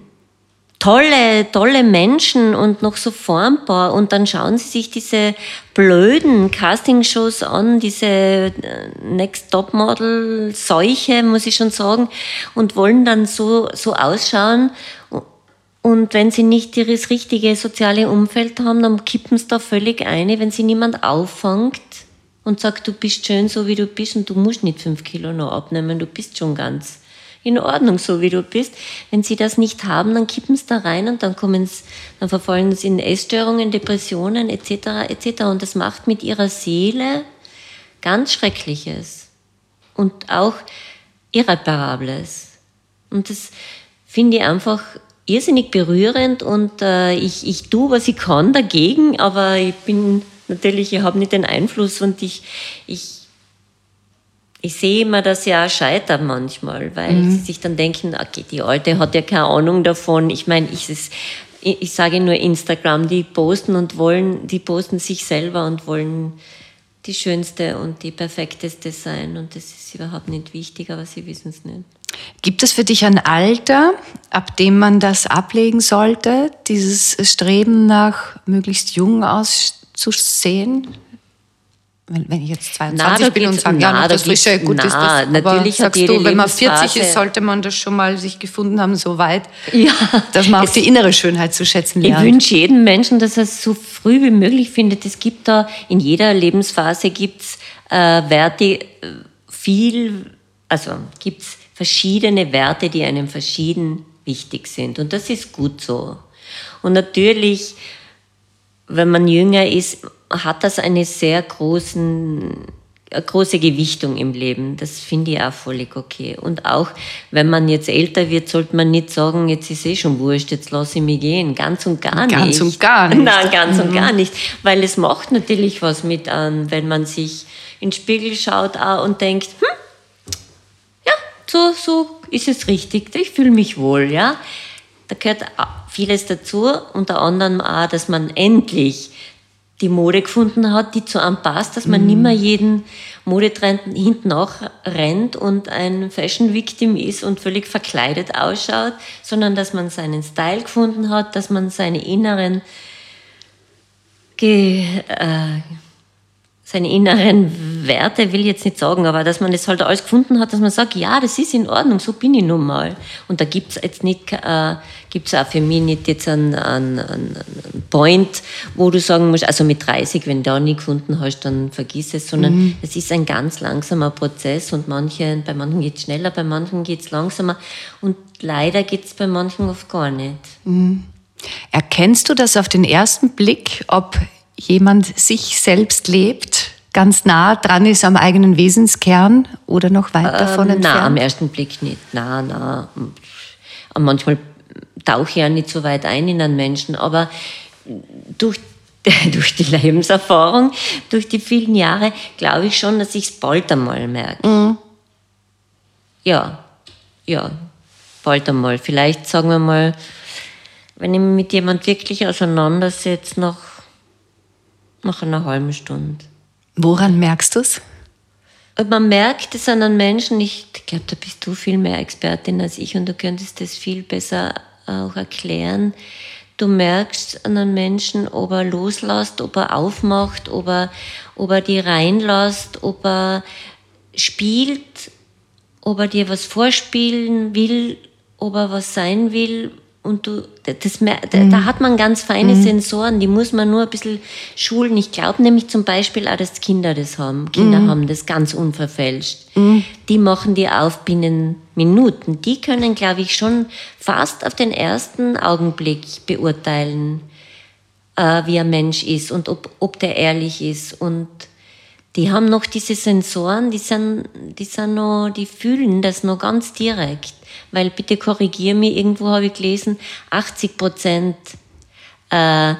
tolle, tolle Menschen und noch so formbar. Und dann schauen sie sich diese blöden Castingshows an, diese äh, Next Top Model Seuche, muss ich schon sagen, und wollen dann so, so ausschauen. Und wenn sie nicht das richtige soziale Umfeld haben, dann kippen sie da völlig ein, wenn sie niemand auffängt und sagt, du bist schön so wie du bist und du musst nicht fünf Kilo noch abnehmen, du bist schon ganz in Ordnung so wie du bist. Wenn sie das nicht haben, dann kippen sie da rein und dann kommen sie, dann verfallen sie in Essstörungen, Depressionen etc. etc. Und das macht mit ihrer Seele ganz Schreckliches und auch Irreparables. Und das finde ich einfach irrsinnig berührend und äh, ich, ich tue, was ich kann dagegen, aber ich bin natürlich, ich habe nicht den Einfluss und ich, ich, ich sehe immer, dass sie auch scheitern manchmal, weil sie sich dann denken, okay, die Alte hat ja keine Ahnung davon. Ich meine, ich, ich, ich sage nur Instagram, die posten und wollen, die posten sich selber und wollen die schönste und die perfekteste sein und das ist überhaupt nicht wichtig, aber sie wissen es nicht. Gibt es für dich ein Alter, ab dem man das ablegen sollte, dieses Streben nach möglichst jung auszusehen? Wenn, ich jetzt 22 Na, bin und sage, ja, na, noch da das Frische, gut ist na, das. natürlich aber sagst du, wenn man 40 Lebensphase- ist, sollte man das schon mal sich gefunden haben, so weit, Ja, dass man auch es- die innere Schönheit zu schätzen Ich lernt. wünsche jedem Menschen, dass er es so früh wie möglich findet. Es gibt da, in jeder Lebensphase gibt's äh, Werte, äh, viel, also gibt's verschiedene Werte, die einem verschieden wichtig sind. Und das ist gut so. Und natürlich, wenn man jünger ist, hat das eine sehr großen, eine große Gewichtung im Leben. Das finde ich auch völlig okay. Und auch, wenn man jetzt älter wird, sollte man nicht sagen, jetzt ist eh schon wurscht, jetzt lasse ich mich gehen. Ganz und gar nicht. Ganz und gar nicht. Nein, ganz und gar nicht. Weil es macht natürlich was mit an, wenn man sich in den Spiegel schaut und denkt, hm, ja, so, so ist es richtig. Ich fühle mich wohl, ja. Da gehört vieles dazu, unter anderem auch, dass man endlich die Mode gefunden hat, die zu einem passt, dass man nicht mehr jeden Modetrend hinten nach rennt und ein Fashion Victim ist und völlig verkleidet ausschaut, sondern dass man seinen Style gefunden hat, dass man seine inneren Ge äh, seine inneren Werte, will ich jetzt nicht sagen, aber dass man das halt alles gefunden hat, dass man sagt, ja, das ist in Ordnung, so bin ich nun mal. Und da gibt's jetzt nicht, äh, gibt's auch für mich nicht jetzt einen, einen, einen Point, wo du sagen musst, also mit 30, wenn du da nie gefunden hast, dann vergiss es, sondern es ist ein ganz langsamer Prozess und manche, bei manchen geht's schneller, bei manchen geht's langsamer und leider geht's bei manchen oft gar nicht. Erkennst du das auf den ersten Blick, ob jemand sich selbst lebt, ganz nah dran ist am eigenen Wesenskern oder noch weit davon Ähm, Nein, am entfernt? ersten Blick nicht. Nein, nein. Und manchmal tauche ich ja nicht so weit ein in einen Menschen, aber durch, durch die Lebenserfahrung, durch die vielen Jahre, glaube ich schon, dass ich es bald einmal merke. Ja, ja, bald einmal. Vielleicht sagen wir mal, wenn ich mich mit jemand wirklich auseinandersetze, nach, nach einer halben Stunde. Woran merkst du es? Und man merkt es an einem Menschen, ich glaube, da bist du viel mehr Expertin als ich und du könntest das viel besser auch erklären. Du merkst an einem Menschen, ob er loslässt, ob er aufmacht, ob er, ob er die reinlässt, ob er spielt ob er dir was vorspielen will, ob er was sein will. Und du, das, mer- da, Mhm. da hat man ganz feine Sensoren, die muss man nur ein bisschen schulen. Ich glaube nämlich zum Beispiel auch, dass Kinder das haben. Kinder Mhm. haben das ganz unverfälscht. Die machen die auf binnen Minuten. Die können, glaube ich, schon fast auf den ersten Augenblick beurteilen, äh, wie ein Mensch ist und ob, ob der ehrlich ist. Und die haben noch diese Sensoren, die sind, die sind noch, die fühlen das noch ganz direkt. Weil bitte korrigier mich, irgendwo habe ich gelesen, 80 Prozent äh,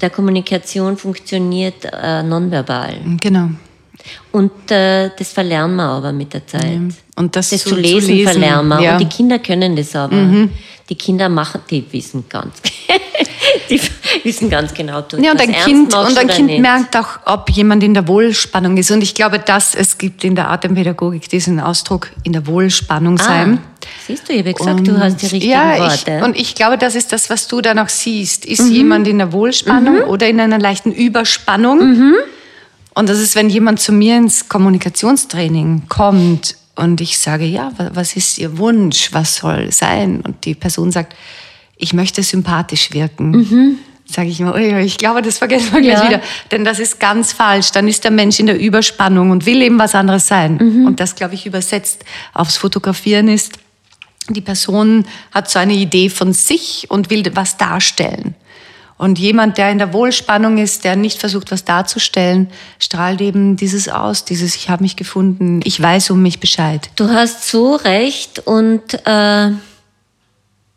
der Kommunikation funktioniert äh, nonverbal. Genau. Und äh, das verlernen wir aber mit der Zeit. Und das, Das zu, zu lesen, zu lesen verlernen wir. Ja. Mhm. Und die Kinder können das aber. Die Kinder machen, die wissen ganz, die wissen ganz genau, ob du Ja, und ein Kind, und ein kind nicht. merkt auch, ob jemand in der Wohlspannung ist. Und ich glaube, dass es gibt in der Atempädagogik diesen Ausdruck in der Wohlspannung sein. Ah, siehst du, ich habe gesagt, du hast die richtigen ja, Worte. Ich, und ich glaube, das ist das, was du dann auch siehst. Ist Mhm. jemand in der Wohlspannung oder in einer leichten Überspannung? Mhm. Und das ist, wenn jemand zu mir ins Kommunikationstraining kommt und ich sage, ja, wa- was ist Ihr Wunsch? Was soll sein? Und die Person sagt, ich möchte sympathisch wirken. Sage ich immer, ich glaube, das vergessen wir gleich Mhm. Ja. wieder. Denn das ist ganz falsch. Dann ist der Mensch in der Überspannung und will eben was anderes sein. Mhm. Und das, glaube ich, übersetzt aufs Fotografieren ist, die Person hat so eine Idee von sich und will was darstellen. Und jemand, der in der Wohlspannung ist, der nicht versucht, was darzustellen, strahlt eben dieses aus, dieses Ich habe mich gefunden, ich weiß um mich Bescheid. Du hast so recht und äh,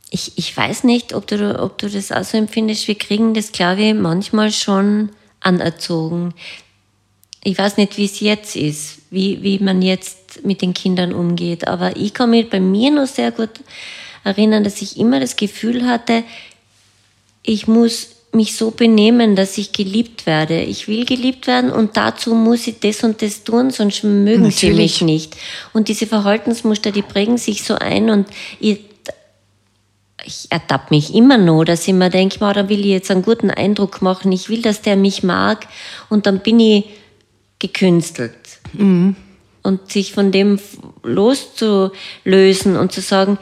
ich, ich weiß nicht, ob du, ob du das auch so empfindest. Wir kriegen das, glaube ich, manchmal schon anerzogen. Ich weiß nicht, wie es jetzt ist, wie, wie man jetzt mit den Kindern umgeht, aber ich kann mich bei mir noch sehr gut erinnern, dass ich immer das Gefühl hatte, ich muss mich so benehmen, dass ich geliebt werde. Ich will geliebt werden und dazu muss ich das und das tun, sonst mögen sie Natürlich. mich nicht. Und diese Verhaltensmuster, die prägen sich so ein und ich, ich ertappe mich immer noch, dass ich mir denke, da will ich jetzt einen guten Eindruck machen, ich will, dass der mich mag und dann bin ich gekünstelt. Und sich von dem loszulösen und zu sagen,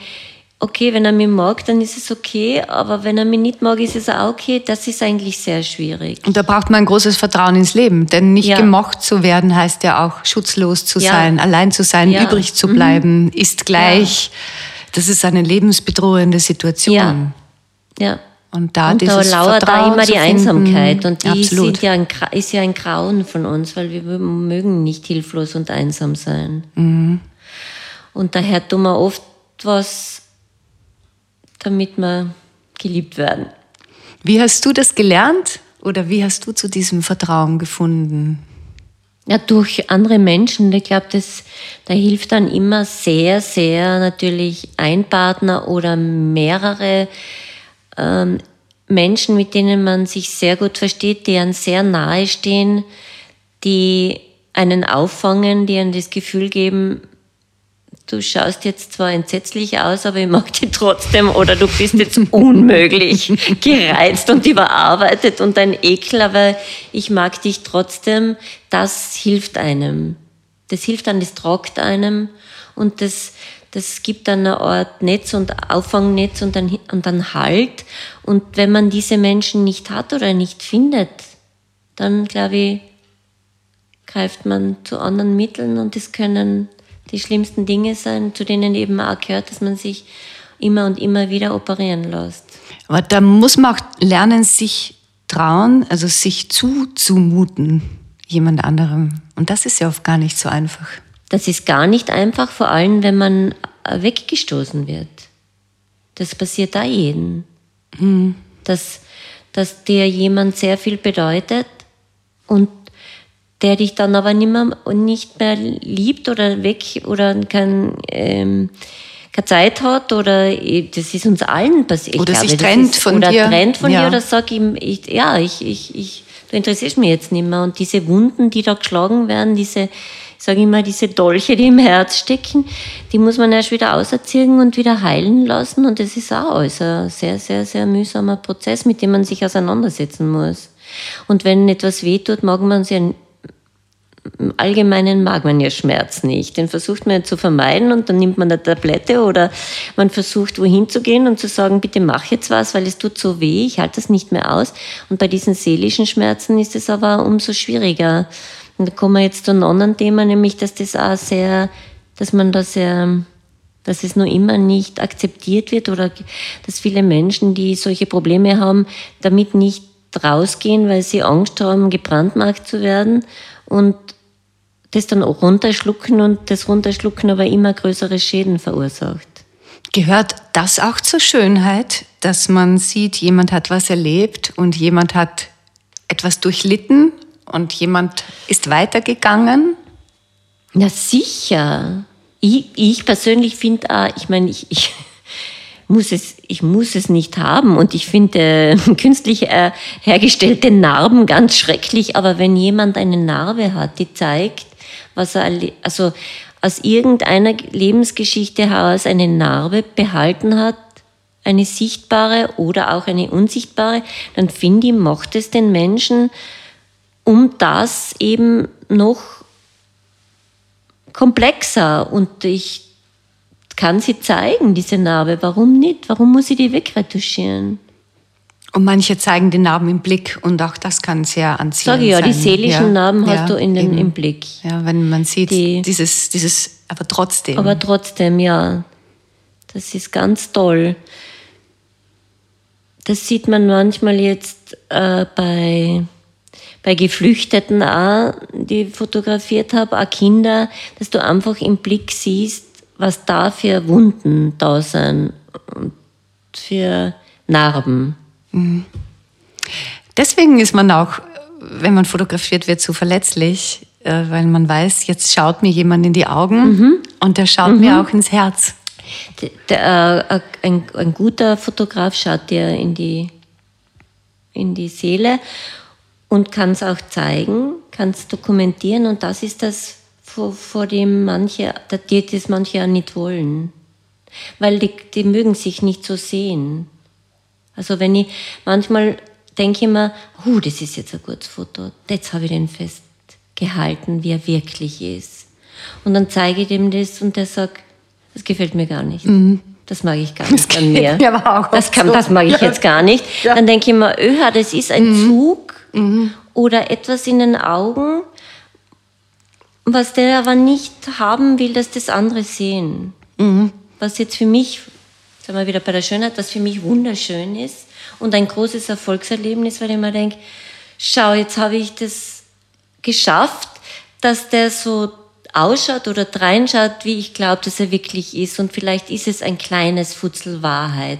okay, wenn er mich mag, dann ist es okay, aber wenn er mich nicht mag, ist es auch okay, das ist eigentlich sehr schwierig. Und da braucht man ein großes Vertrauen ins Leben, denn nicht Ja. gemocht zu werden heißt ja auch schutzlos zu Ja. sein, allein zu sein, Ja. Mhm. übrig zu bleiben, ist gleich. Das ist eine lebensbedrohende Situation. Ja. Und da und da lauert da Vertrauen immer zu die finden, Einsamkeit und die sind ja ein, ist ja ein Grauen von uns, weil wir mögen nicht hilflos und einsam sein. Mhm. Und daher tun wir oft was, damit wir geliebt werden. Wie hast du das gelernt oder wie hast du zu diesem Vertrauen gefunden? Ja, durch andere Menschen. Ich glaube, das, da hilft dann immer sehr, sehr natürlich ein Partner oder mehrere ähm, Menschen, mit denen man sich sehr gut versteht, die einem sehr nahe stehen, die einen auffangen, die einem das Gefühl geben, du schaust jetzt zwar entsetzlich aus, aber ich mag dich trotzdem oder du bist jetzt unmöglich gereizt und überarbeitet und ein Ekel, aber ich mag dich trotzdem. Das hilft einem. Das hilft einem, das tragt einem und das, das gibt dann eine Art Netz und Auffangnetz und dann, und dann Halt. Und wenn man diese Menschen nicht hat oder nicht findet, dann glaube ich, greift man zu anderen Mitteln und das können die schlimmsten Dinge sein, zu denen eben auch gehört, dass man sich immer und immer wieder operieren lässt. Aber da muss man auch lernen, sich trauen, also sich zuzumuten, jemand anderem. Und das ist ja oft gar nicht so einfach. Das ist gar nicht einfach, vor allem wenn man äh, weggestoßen wird. Das passiert da jedem. Dass, dass dir jemand sehr viel bedeutet und der dich dann aber nicht mehr, nicht mehr liebt oder weg oder kein, ähm, keine Zeit hat oder äh, das ist uns allen passiert. Oder sich das trennt ist, von oder dir. trennt von Ja. dir oder sagt ihm, ich, ja, ich, ich, ich, du interessierst mich jetzt nicht mehr. Und diese Wunden, die da geschlagen werden, diese, sage ich mal, diese Dolche, die im Herz stecken, die muss man erst wieder auserziehen und wieder heilen lassen. Und das ist auch alles ein sehr, sehr, sehr mühsamer Prozess, mit dem man sich auseinandersetzen muss. Und wenn etwas wehtut, mag man, sie, im Allgemeinen mag man ja Schmerz nicht. Den versucht man ja zu vermeiden und dann nimmt man eine Tablette oder man versucht wohin zu gehen und zu sagen, bitte mach jetzt was, weil es tut so weh, ich halte das nicht mehr aus. Und bei diesen seelischen Schmerzen ist es aber umso schwieriger. Und da kommen wir jetzt zu einem anderen Thema, nämlich, dass das auch sehr, dass man da sehr, dass es nur immer nicht akzeptiert wird oder dass viele Menschen, die solche Probleme haben, damit nicht rausgehen, weil sie Angst haben, gebrandmarkt zu werden und das dann auch runterschlucken und das Runterschlucken aber immer größere Schäden verursacht. Gehört das auch zur Schönheit, dass man sieht, jemand hat was erlebt und jemand hat etwas durchlitten und jemand ist weitergegangen? Na sicher. Ich, ich persönlich finde auch, ich meine, ich, ich, muss es, ich muss es nicht haben und ich finde äh, künstlich äh, hergestellte Narben ganz schrecklich, aber wenn jemand eine Narbe hat, die zeigt, was er, also aus irgendeiner Lebensgeschichte heraus eine Narbe behalten hat, eine sichtbare oder auch eine unsichtbare, dann finde ich, macht es den Menschen um das eben noch komplexer und ich kann sie zeigen, diese Narbe. Warum nicht? Warum muss ich die wegretuschieren? Und manche zeigen die Narben im Blick und auch das kann sehr anziehend Sag ich ja, sein. die seelischen ja, Narben hast ja, du in den, eben. im Blick. Ja, wenn man sieht, Die- dieses, dieses, aber trotzdem. Aber trotzdem, ja, das ist ganz toll. Das sieht man manchmal jetzt äh, bei, bei Geflüchteten auch, die ich fotografiert habe, auch Kinder, dass du einfach im Blick siehst, was da für Wunden da sind und für Narben. Deswegen ist man auch, wenn man fotografiert wird, so verletzlich, äh, weil man weiß, jetzt schaut mir jemand in die Augen Mhm. und der schaut mir auch ins Herz. Der, der, äh, ein, ein guter Fotograf schaut dir in die, in die Seele und kann es auch zeigen, kann es dokumentieren und das ist das, vor, vor dem manche, das manche ja nicht wollen. Weil die, die mögen sich nicht so sehen. Also wenn ich manchmal denke ich mir, huh, das ist jetzt ein gutes Foto, jetzt habe ich den festgehalten, wie er wirklich ist. Und dann zeige ich dem das und der sagt, das gefällt mir gar nicht. Das mag ich gar nicht an mir. mir das, kann, so. das mag ich jetzt gar nicht. Dann denke ich mir, öha, das ist ein Zug oder etwas in den Augen, was der aber nicht haben will, dass das andere sehen. Was jetzt für mich, sagen wir wieder bei der Schönheit, was für mich wunderschön ist und ein großes Erfolgserlebnis, weil ich mir denke, schau, jetzt habe ich das geschafft, dass der so ausschaut oder reinschaut, wie ich glaube, dass er wirklich ist. Und vielleicht ist es ein kleines Futzel Wahrheit.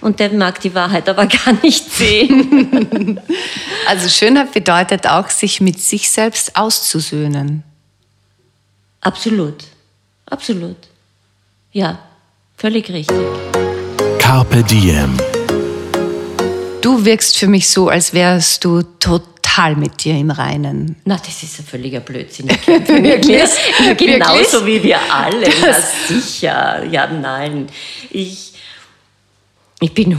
Und der mag die Wahrheit aber gar nicht sehen. Also Schönheit bedeutet auch, sich mit sich selbst auszusöhnen. Absolut. Absolut. Ja, völlig richtig. Carpe Diem. Du wirkst für mich so, als wärst du total mit dir im Reinen. Na, das ist ein völliger Blödsinn. Ich kämpfe mit mir. Ja, genauso wie wir alle. Na, sicher. Ja, nein. Ich, ich bin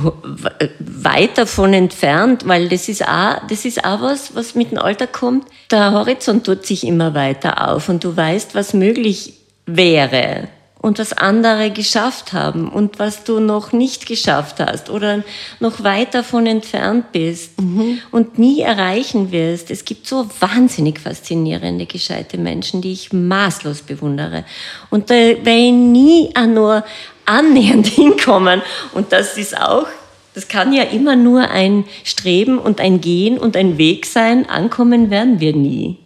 weit davon entfernt, weil das ist, auch, das ist auch was, was mit dem Alter kommt. Der Horizont tut sich immer weiter auf und du weißt, was möglich wäre und was andere geschafft haben und was du noch nicht geschafft hast oder noch weit davon entfernt bist und nie erreichen wirst. Es gibt so wahnsinnig faszinierende, gescheite Menschen, die ich maßlos bewundere. Und da werde ich nie auch nur annähernd hinkommen. Und das ist auch, das kann ja immer nur ein Streben und ein Gehen und ein Weg sein. Ankommen werden wir nie.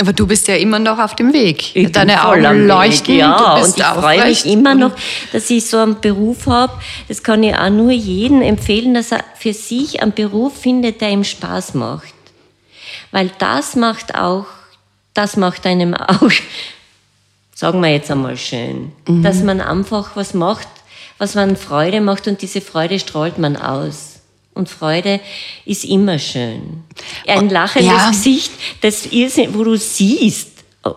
Aber du bist ja immer noch auf dem Weg. Ich Deine Augen Weg, leuchten, ja, und ich freue mich immer noch, dass ich so einen Beruf habe. Das kann ich auch nur jedem empfehlen, dass er für sich einen Beruf findet, der ihm Spaß macht. Weil das macht auch, das macht einem auch, sagen wir jetzt einmal schön, Mhm. dass man einfach was macht, was man Freude macht und diese Freude strahlt man aus. Und Freude ist immer schön. Ein lachendes ja. Gesicht, das Irrsinn, wo du siehst,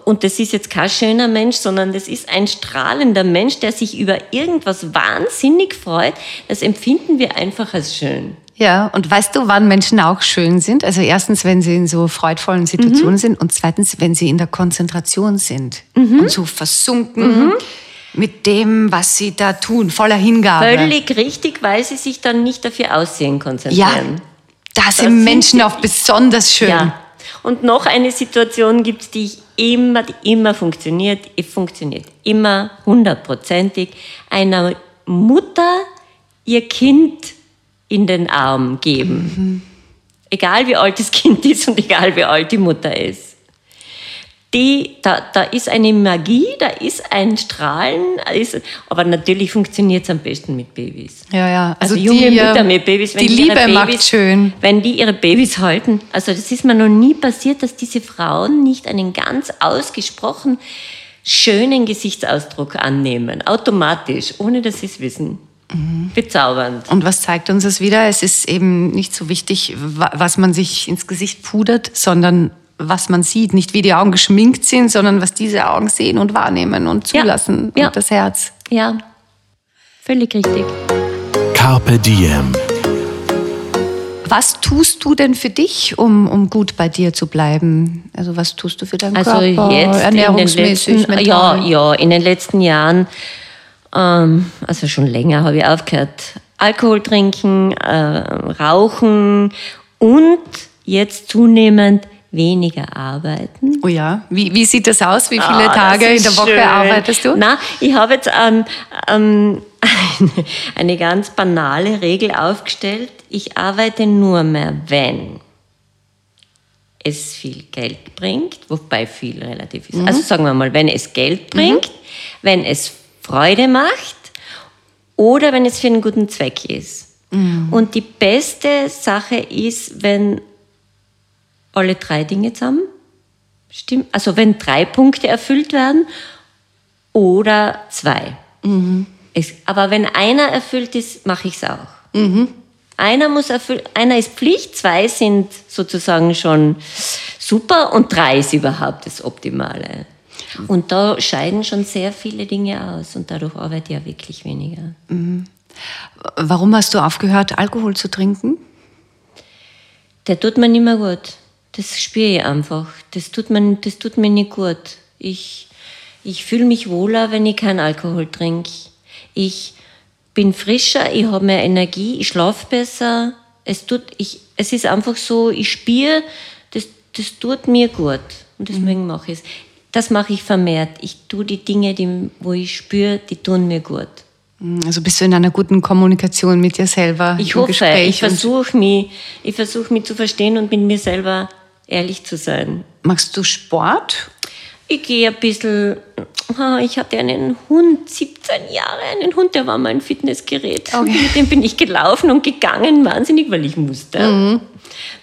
und das ist jetzt kein schöner Mensch, sondern das ist ein strahlender Mensch, der sich über irgendwas wahnsinnig freut, das empfinden wir einfach als schön. Ja, und weißt du, wann Menschen auch schön sind? Also erstens, wenn sie in so freudvollen Situationen sind und zweitens, wenn sie in der Konzentration sind und so versunken mit dem, was sie da tun, voller Hingabe. Völlig richtig, weil sie sich dann nicht dafür Aussehen Ja, konzentrieren. da sind sind Menschen auch besonders schön. Ja. Und noch eine Situation gibt es, die ich immer, die immer funktioniert, funktioniert immer hundertprozentig. Einer Mutter ihr Kind in den Arm geben. Egal wie alt das Kind ist und egal wie alt die Mutter ist. Die, da, da ist eine Magie, da ist ein Strahlen, ist, aber natürlich funktioniert es am besten mit Babys. Ja, ja. Also, Also junge die, Mütter äh, mit Babys, wenn die ihre Liebe Babys, macht schön. Wenn die ihre Babys halten. Also das ist mir noch nie passiert, dass diese Frauen nicht einen ganz ausgesprochen schönen Gesichtsausdruck annehmen. Automatisch, ohne dass sie es wissen. Mhm. Bezaubernd. Und was zeigt uns das wieder? Es ist eben nicht so wichtig, wa- was man sich ins Gesicht pudert, sondern was man sieht. Nicht wie die Augen geschminkt sind, sondern was diese Augen sehen und wahrnehmen und Ja, zulassen ja. und das Herz. Ja, völlig richtig. Carpe Diem. Was tust du denn für dich, um, um gut bei dir zu bleiben? Also was tust du für deinen Also Körper, jetzt in den ernährungsmäßig, letzten, ja, ja, in den letzten Jahren, ähm, also schon länger habe ich aufgehört, Alkohol trinken, äh, rauchen und jetzt zunehmend weniger arbeiten. Oh ja, wie, wie sieht das aus? Wie viele Ah, Tage in der Woche schön. arbeitest du? Na, ich habe jetzt ähm, ähm, eine, eine ganz banale Regel aufgestellt. Ich arbeite nur mehr, wenn es viel Geld bringt, wobei viel relativ ist. Also sagen wir mal, wenn es Geld bringt, wenn es Freude macht oder wenn es für einen guten Zweck ist. Und die beste Sache ist, wenn alle drei Dinge zusammen stimmen. Also wenn drei Punkte erfüllt werden oder zwei. Es, aber wenn einer erfüllt ist, mache ich es auch. Einer muss erfüllt, einer ist Pflicht, zwei sind sozusagen schon super und drei ist überhaupt das Optimale. Und da scheiden schon sehr viele Dinge aus und dadurch arbeite ich ja wirklich weniger. Warum hast du aufgehört, Alkohol zu trinken? Der tut mir nicht mehr gut. Das spüre ich einfach. Das tut mir, das tut mir nicht gut. Ich, ich fühle mich wohler, wenn ich keinen Alkohol trinke. Ich bin frischer, ich habe mehr Energie, ich schlafe besser. Es, tut, ich, es ist einfach so, ich spüre, das, das tut mir gut. Und deswegen mache ich es. Das mache ich vermehrt. Ich tue die Dinge, die, wo ich spüre, die tun mir gut. Also bist du in einer guten Kommunikation mit dir selber? Ich hoffe, Gespräch ich versuche mich, ich versuche mich zu verstehen und mit mir selber ehrlich zu sein. Machst du Sport? Ich gehe ein bisschen, ich hatte einen Hund, 17 Jahre, einen Hund, der war mein Fitnessgerät. Okay. Mit dem bin ich gelaufen und gegangen, wahnsinnig, weil ich musste.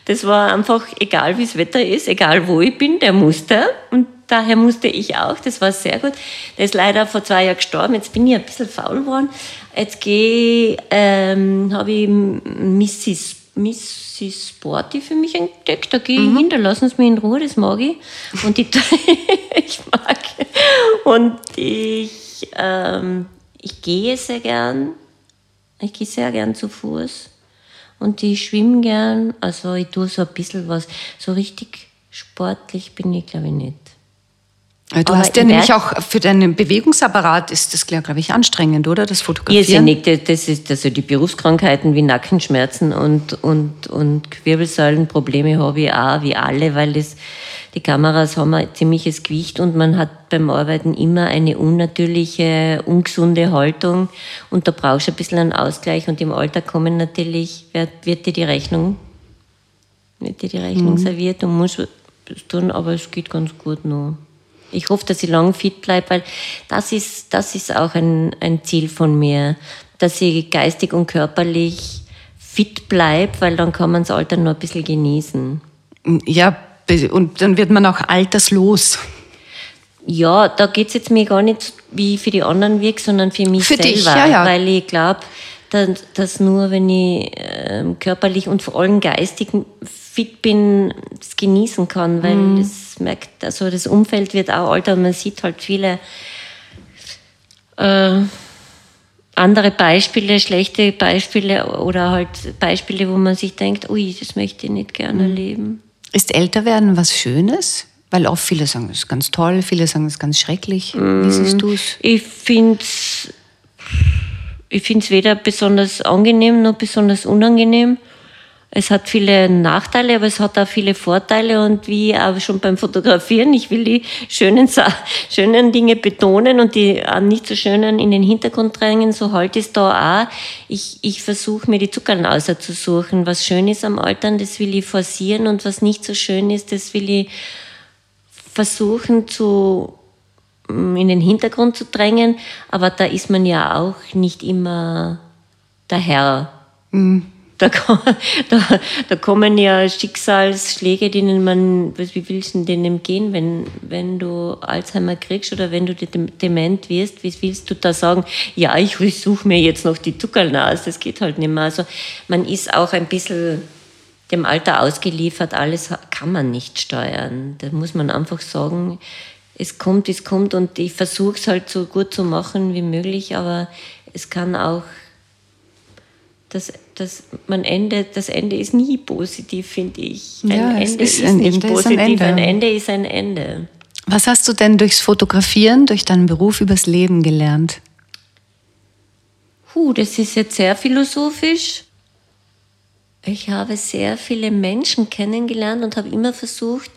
Das war einfach, egal wie das Wetter ist, egal wo ich bin, der musste. Und daher musste ich auch, das war sehr gut. Der ist leider vor zwei Jahren gestorben, jetzt bin ich ein bisschen faul geworden. Jetzt gehe, ähm, habe ich Mrs. Mrs. Sporty für mich entdeckt. Da gehe ich hin, da lassen sie mich in Ruhe, das mag ich. Und ich, ich mag. Und ich, ähm, ich gehe sehr gern. Ich gehe sehr gern zu Fuß. Und ich schwimme gern. Also ich tue so ein bisschen was. So richtig sportlich bin ich, glaube ich, nicht. Du hast ja ich nämlich auch für deinen Bewegungsapparat ist das, glaube ich, anstrengend, oder? Das Fotografieren. Irrsinnig. Das- Das ist also die Berufskrankheiten wie Nackenschmerzen und, und, und Wirbelsäulenprobleme habe ich auch, wie alle, weil das, die Kameras haben ein ziemliches Gewicht und man hat beim Arbeiten immer eine unnatürliche, ungesunde Haltung und da brauchst du ein bisschen einen Ausgleich und im Alter kommen natürlich, wird, wird dir die Rechnung, wird dir die Rechnung serviert und musst es tun, aber es geht ganz gut noch. Ich hoffe, dass ich lang fit bleibe, weil das ist, das ist auch ein, ein Ziel von mir, dass ich geistig und körperlich fit bleibe, weil dann kann man das Alter noch ein bisschen genießen. Ja, und dann wird man auch alterslos. Ja, da geht's jetzt mir gar nicht wie für die anderen wirk, sondern für mich Für selber. dich, ja, ja. Weil ich glaube, dass, dass nur wenn ich ähm, körperlich und vor allem geistig fit bin, das genießen kann, weil Mhm. das merkt, also das Umfeld wird auch alter und man sieht halt viele äh, andere Beispiele, schlechte Beispiele oder halt Beispiele, wo man sich denkt, ui, das möchte ich nicht gerne erleben. Ist Älterwerden was Schönes? Weil auch viele sagen, es ist ganz toll, viele sagen, es ist ganz schrecklich. Wie siehst du es? Ich finde es ich find's weder besonders angenehm noch besonders unangenehm. Es hat viele Nachteile, aber es hat auch viele Vorteile und wie auch schon beim Fotografieren, ich will die schönen, schönen Dinge betonen und die nicht so schönen in den Hintergrund drängen, so halt es da auch. Ich, ich versuche mir die Zuckerl auszusuchen. Was schön ist am Altern, das will ich forcieren und was nicht so schön ist, das will ich versuchen zu mm, in den Hintergrund zu drängen, aber da ist man ja auch nicht immer der Herr. Da, da, da kommen ja Schicksalsschläge, denen man, wie willst du denen gehen, wenn, wenn du Alzheimer kriegst oder wenn du dem- dement wirst, wie willst du da sagen, ja, ich suche mir jetzt noch die Zuckerl aus, das geht halt nicht mehr. Also man ist auch ein bisschen dem Alter ausgeliefert, alles kann man nicht steuern. Da muss man einfach sagen, es kommt, es kommt und ich versuche es halt so gut zu machen wie möglich, aber es kann auch, das, das, man Ende, das Ende ist nie positiv, finde ich. Ein Ja, Ende ist ist, ein nicht Ende ist ein positiv, Ende. ein Ende ist ein Ende. Was hast du denn durchs Fotografieren, durch deinen Beruf übers Leben gelernt? Puh, das ist jetzt sehr philosophisch. Ich habe sehr viele Menschen kennengelernt und habe immer versucht,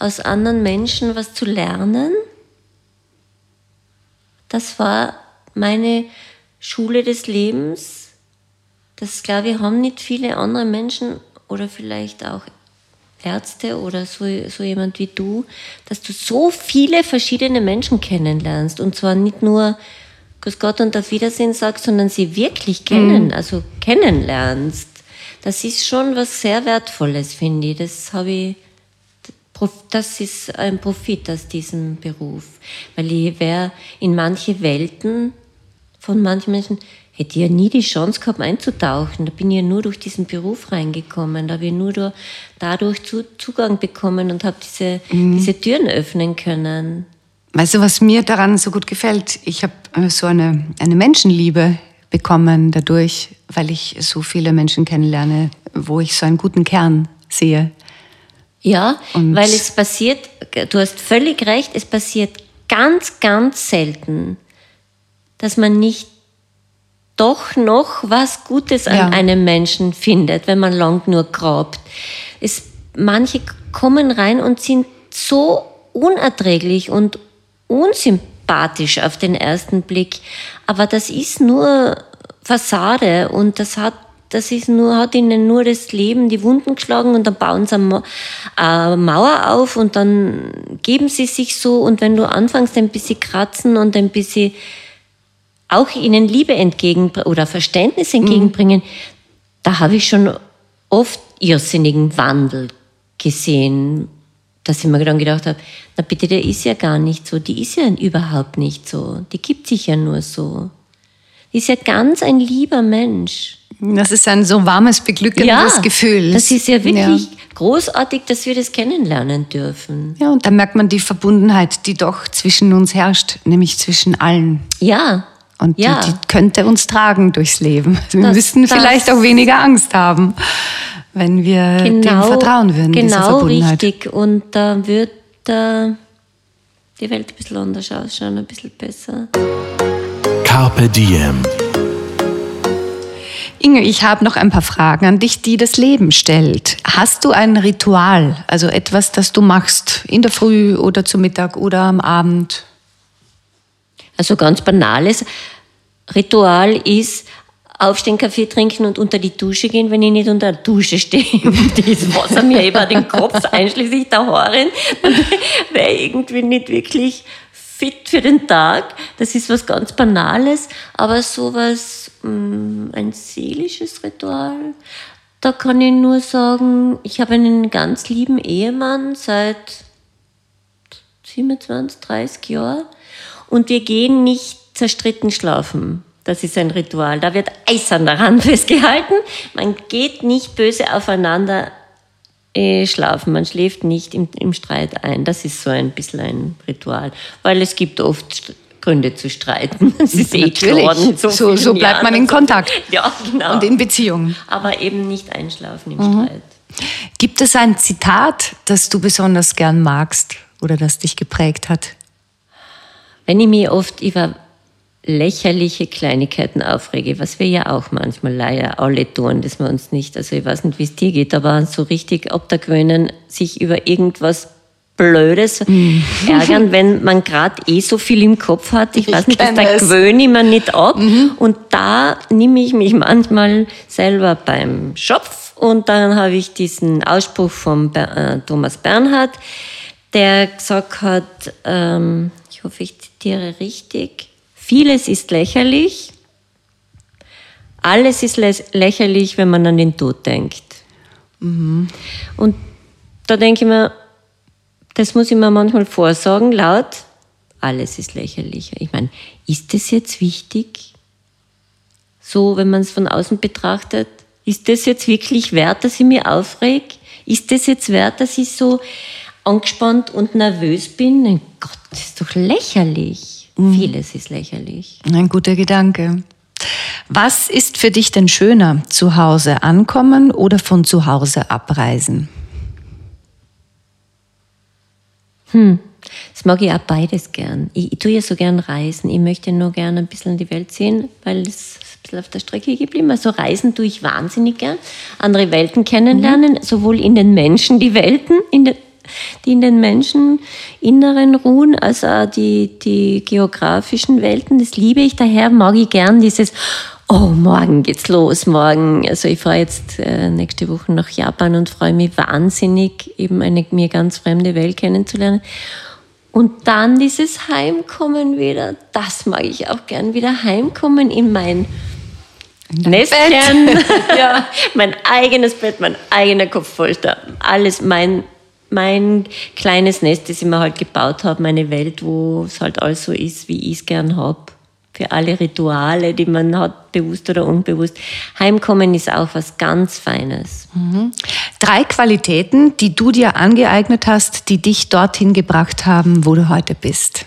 aus anderen Menschen was zu lernen. Das war meine Schule des Lebens. Das, glaube ich, haben nicht viele andere Menschen oder vielleicht auch Ärzte oder so, so jemand wie du, dass du so viele verschiedene Menschen kennenlernst. Und zwar nicht nur Grüß Gott und auf Wiedersehen sagst, sondern sie wirklich kennen, also kennenlernst. Das ist schon was sehr Wertvolles, finde ich. Das habe ich, das ist ein Profit aus diesem Beruf. Weil ich wäre in manche Welten von manchen Menschen, hätte ich ja nie die Chance gehabt einzutauchen. Da bin ich ja nur durch diesen Beruf reingekommen. Da habe ich nur da- dadurch zu, Zugang bekommen und habe diese, diese Türen öffnen können. Weißt du, was mir daran so gut gefällt? Ich habe äh, so eine, eine Menschenliebe bekommen dadurch, weil ich so viele Menschen kennenlerne, wo ich so einen guten Kern sehe. Ja, Und- weil es passiert, du hast völlig recht, es passiert ganz, ganz selten, dass man nicht doch noch was Gutes an Ja. einem Menschen findet, wenn man lang nur grabt. Es, manche kommen rein und sind so unerträglich und unsympathisch auf den ersten Blick, aber das ist nur Fassade und das hat das ist nur, hat ihnen nur das Leben die Wunden geschlagen und dann bauen sie eine Ma- eine Mauer auf und dann geben sie sich so und wenn du anfängst ein bisschen kratzen und ein bisschen auch ihnen Liebe entgegen oder Verständnis entgegenbringen, da habe ich schon oft irrsinnigen Wandel gesehen, dass ich mir dann gedacht habe, na bitte, der ist ja gar nicht so, die ist ja überhaupt nicht so, die gibt sich ja nur so. Die ist ja ganz ein lieber Mensch. Das ist ein so warmes, beglückendes Gefühl. Das ist ja wirklich großartig, dass wir das kennenlernen dürfen. Ja. ja, und da merkt man die Verbundenheit, die doch zwischen uns herrscht, nämlich zwischen allen. Ja. Und ja. die, die könnte uns tragen durchs Leben. Wir Das- müssten das- vielleicht auch weniger Angst haben, wenn wir dem vertrauen würden, dieser Genau Verbundenheit. richtig. Und da wird äh, die Welt ein bisschen anders ausschauen, ein bisschen besser. Carpe Diem. Inge, ich habe noch ein paar Fragen an dich, die das Leben stellt. Hast du ein Ritual, also etwas, das du machst in der Früh oder zu Mittag oder am Abend? Also ganz banales Ritual ist aufstehen, Kaffee trinken und unter die Dusche gehen, wenn ich nicht unter der Dusche stehe das Wasser mir über den Kopf, einschließlich der Haare, dann wäre irgendwie nicht wirklich fit für den Tag. Das ist was ganz Banales, aber sowas, mh, ein seelisches Ritual, da kann ich nur sagen, ich habe einen ganz lieben Ehemann seit 27, 30 Jahre. Und wir gehen nicht zerstritten schlafen. Das ist ein Ritual. Da wird eisern daran festgehalten. Man geht nicht böse aufeinander äh, schlafen. Man schläft nicht im, im Streit ein. Das ist so ein bisschen ein Ritual. Weil es gibt oft Gründe zu streiten. Das ist eh geworden So- vielen so bleibt Jahren man in so. Kontakt. Ja, genau. Und in Beziehung. Aber eben nicht einschlafen im Mhm. Streit. Gibt es ein Zitat, das du besonders gern magst oder das dich geprägt hat? Wenn ich mich oft über lächerliche Kleinigkeiten aufrege, was wir ja auch manchmal leider alle tun, dass wir uns nicht, also ich weiß nicht, wie es dir geht, aber so richtig abgewöhnen, sich über irgendwas Blödes ärgern, wenn man gerade eh so viel im Kopf hat. Ich, weiß nicht, das, da gewöhne ich mir nicht ab. Und da nehme ich mich manchmal selber beim Schopf. Und dann habe ich diesen Ausspruch von äh, Thomas Bernhard, der gesagt hat, ähm, ich hoffe, ich zitiere richtig, vieles ist lächerlich, alles ist lä lächerlich, wenn man an den Tod denkt. Und da denke ich mir, das muss ich mir manchmal vorsagen, laut, alles ist lächerlich. Ich meine, ist das jetzt wichtig? So, wenn man es von außen betrachtet, ist das jetzt wirklich wert, dass ich mich aufreg? Ist das jetzt wert, dass ich so angespannt und nervös bin? Mein Gott, das ist doch lächerlich. Vieles ist lächerlich. Ein guter Gedanke. Was ist für dich denn schöner? Zu Hause ankommen oder von zu Hause abreisen? Das mag ich auch beides gern. Ich, ich tue ja so gern reisen. Ich möchte nur gern ein bisschen die Welt sehen, weil es ein bisschen auf der Strecke geblieben. Also reisen tue ich wahnsinnig gern. Andere Welten kennenlernen, sowohl in den Menschen die Welten, in den, die in den Menschen Inneren ruhen, als die, die geografischen Welten. Das liebe ich. Daher mag ich gern dieses Oh, morgen geht's los, morgen. Also ich fahre jetzt äh, nächste Woche nach Japan und freue mich wahnsinnig, eben eine mir ganz fremde Welt kennenzulernen. Und dann dieses Heimkommen wieder, das mag ich auch gern, wieder heimkommen in mein Nestchen, ja, mein eigenes Bett, mein eigener Kopfpolster, alles mein, mein kleines Nest, das ich mir halt gebaut habe, meine Welt, wo es halt alles so ist, wie ich es gern habe. Für alle Rituale, die man hat, bewusst oder unbewusst. Heimkommen ist auch was ganz Feines. Drei Qualitäten, die du dir angeeignet hast, die dich dorthin gebracht haben, wo du heute bist.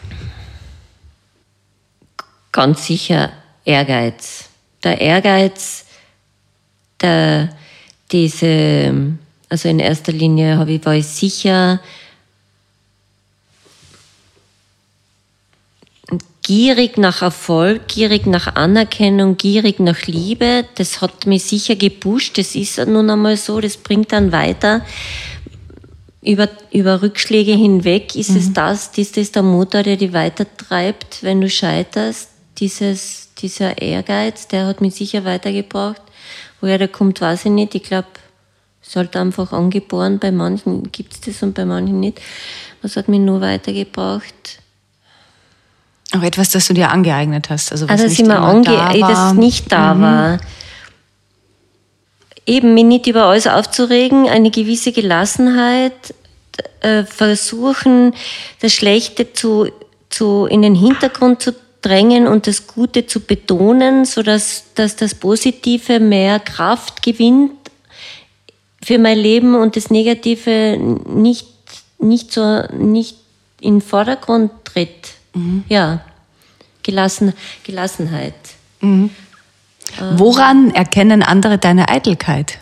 ganz sicher Ehrgeiz. Der Ehrgeiz, der, diese, also in erster Linie habe ich, war ich sicher gierig nach Erfolg, gierig nach Anerkennung, gierig nach Liebe. Das hat mich sicher gepusht. Das ist nun einmal so. Das bringt dann weiter. Über, über Rückschläge hinweg ist es das, ist das der Motor, der dich weitertreibt, wenn du scheiterst. Dieses, dieser Ehrgeiz, der hat mich sicher weitergebracht. Woher der kommt, weiß ich nicht. Ich glaube, ist halt einfach angeboren. Bei manchen gibt es das und bei manchen nicht. Was hat mich nur weitergebracht? Auch etwas, das du dir angeeignet hast. Also, was Also, dass nicht ich mir immer ange da dass war. es nicht da war. Eben, mich nicht über alles aufzuregen, eine gewisse Gelassenheit, äh, versuchen, das Schlechte zu, zu, in den Hintergrund zu drängen und das Gute zu betonen, sodass dass das Positive mehr Kraft gewinnt für mein Leben und das Negative nicht, nicht, so, nicht in den Vordergrund tritt. Ja, Gelassen, Gelassenheit. Woran erkennen andere deine Eitelkeit?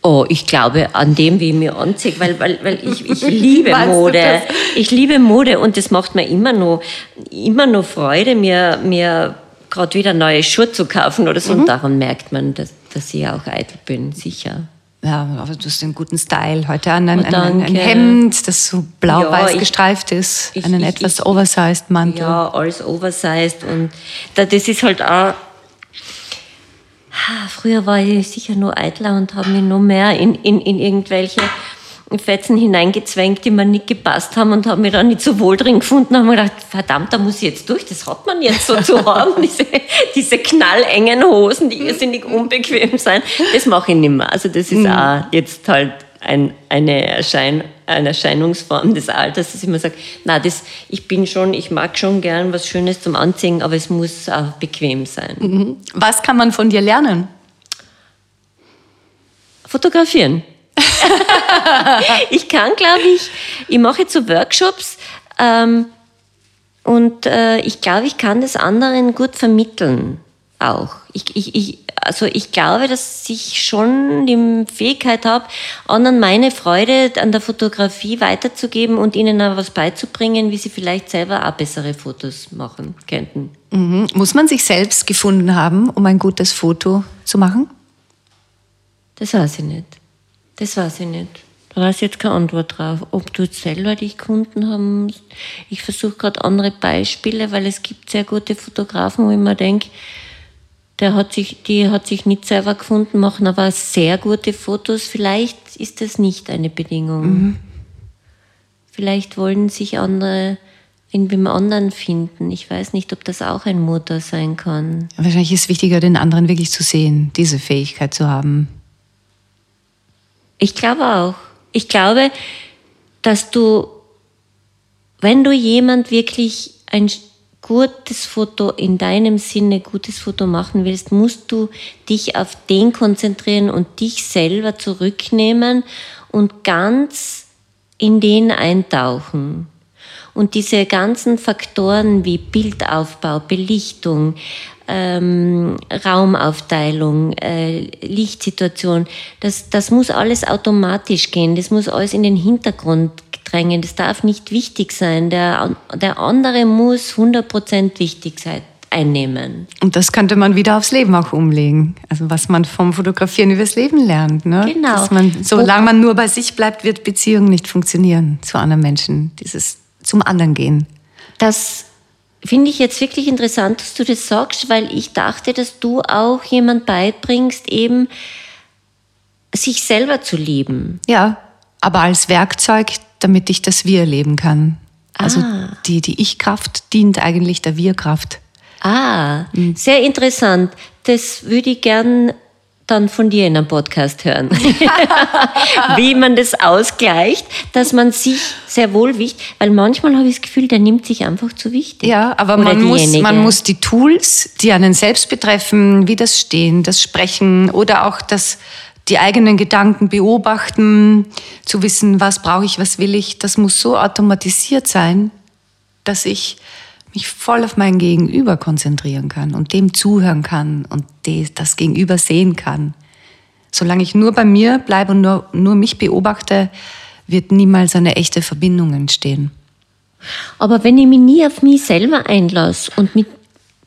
Oh, ich glaube an dem, wie ich mir anziehe, weil, weil, weil ich, ich liebe Mode. Ich liebe Mode und das macht mir immer noch, immer noch Freude, mir, mir gerade wieder neue Schuhe zu kaufen oder so. Und daran merkt man, dass, dass ich auch eitel bin, sicher. Ja, aber du hast einen guten Style. Heute an ein, Oh, ein, ein. Hemd, das so blau-weiß Ja, gestreift ist, ich- einen ich- etwas ich- oversized Mantel. Ja, alles oversized und da, das ist halt auch. Früher war ich sicher nur eitler und habe mich nur mehr in, in, in irgendwelche Fetzen hineingezwängt, die mir nicht gepasst haben und habe mich dann nicht so wohl drin gefunden und habe mir gedacht, verdammt, da muss ich jetzt durch, das hat man jetzt so zu haben, diese, diese knallengen Hosen, die irrsinnig unbequem sein, das mache ich nicht mehr. Also das ist auch jetzt halt ein, eine, Erschein, eine Erscheinungsform des Alters, dass ich immer sage, na, das, ich bin schon, ich mag schon gern was Schönes zum Anziehen, aber es muss auch bequem sein. Was kann man von dir lernen? Fotografieren. ich kann, glaube ich, ich mache jetzt so Workshops, ähm, und äh, ich glaube, ich kann das anderen gut vermitteln auch. Ich, ich, ich, also ich glaube, dass ich schon die Fähigkeit habe, anderen meine Freude an der Fotografie weiterzugeben und ihnen auch was beizubringen, wie sie vielleicht selber auch bessere Fotos machen könnten. Mhm. Muss man sich selbst gefunden haben, um ein gutes Foto zu machen? Das weiß ich nicht. Das weiß ich nicht. Da weiß ich jetzt keine Antwort drauf. Ob du jetzt selber dich gefunden haben musst. Ich versuche gerade andere Beispiele, weil es gibt sehr gute Fotografen, wo ich mir denke, der hat sich, die hat sich nicht selber gefunden, machen aber sehr gute Fotos. Vielleicht ist das nicht eine Bedingung. Mhm. Vielleicht wollen sich andere in wem anderen finden. Ich weiß nicht, ob das auch ein Motor sein kann. Wahrscheinlich ist es wichtiger, den anderen wirklich zu sehen, diese Fähigkeit zu haben. Ich glaube auch. Ich glaube, dass du, wenn du jemand wirklich ein gutes Foto in deinem Sinne, gutes Foto machen willst, musst du dich auf den konzentrieren und dich selber zurücknehmen und ganz in den eintauchen. Und diese ganzen Faktoren wie Bildaufbau, Belichtung, ähm, Raumaufteilung, äh, Lichtsituation, das, das muss alles automatisch gehen, das muss alles in den Hintergrund drängen, das darf nicht wichtig sein, der, der andere muss 100% wichtig sein einnehmen. Und das könnte man wieder aufs Leben auch umlegen. Also was man vom Fotografieren übers Leben lernt. Ne? Genau. Dass man, solange man nur bei sich bleibt, wird Beziehung nicht funktionieren zu anderen Menschen. Dieses zum anderen gehen. Das finde ich jetzt wirklich interessant, dass du das sagst, weil ich dachte, dass du auch jemand beibringst, eben sich selber zu lieben. Ja, aber als Werkzeug, damit ich das Wir leben kann. Also ah. die, die Ich-Kraft dient eigentlich der Wir-Kraft. Ah, mhm. sehr interessant. Das würde ich gern dann von dir in einem Podcast hören. Wie man das ausgleicht, dass man sich sehr wohl wichtig, weil manchmal habe ich das Gefühl, der nimmt sich einfach zu wichtig. Ja, aber man muss, man muss die Tools, die einen selbst betreffen, wie das Stehen, das Sprechen oder auch das, die eigenen Gedanken beobachten, zu wissen, was brauche ich, was will ich, das muss so automatisiert sein, dass ich mich voll auf mein Gegenüber konzentrieren kann und dem zuhören kann und das Gegenüber sehen kann. Solange ich nur bei mir bleibe und nur, nur mich beobachte, wird niemals eine echte Verbindung entstehen. Aber wenn ich mich nie auf mich selber einlasse und mit,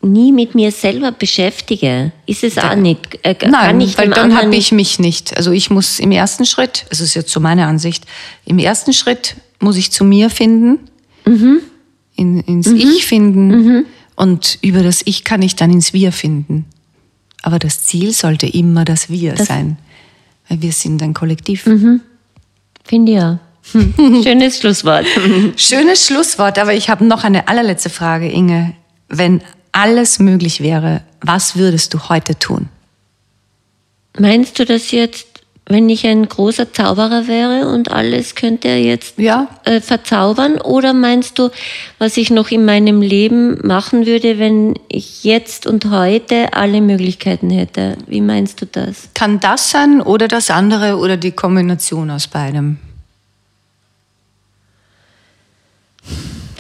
nie mit mir selber beschäftige, ist es auch nicht. Äh, Nein, weil dann habe ich mich nicht. Also ich muss im ersten Schritt, also ist jetzt so meine Ansicht, im ersten Schritt muss ich zu mir finden. Mhm in, ins mhm. Ich finden mhm. und über das Ich kann ich dann ins Wir finden. Aber das Ziel sollte immer das Wir das sein, weil wir sind ein Kollektiv. Mhm. Finde ja. Schönes Schlusswort. Schönes Schlusswort, aber ich habe noch eine allerletzte Frage, Inge. Wenn alles möglich wäre, was würdest du heute tun? Meinst du das jetzt wenn ich ein großer Zauberer wäre und alles könnte er jetzt ja. äh, verzaubern? Oder meinst du, was ich noch in meinem Leben machen würde, wenn ich jetzt und heute alle Möglichkeiten hätte? Wie meinst du das? Kann das sein oder das andere oder die Kombination aus beidem?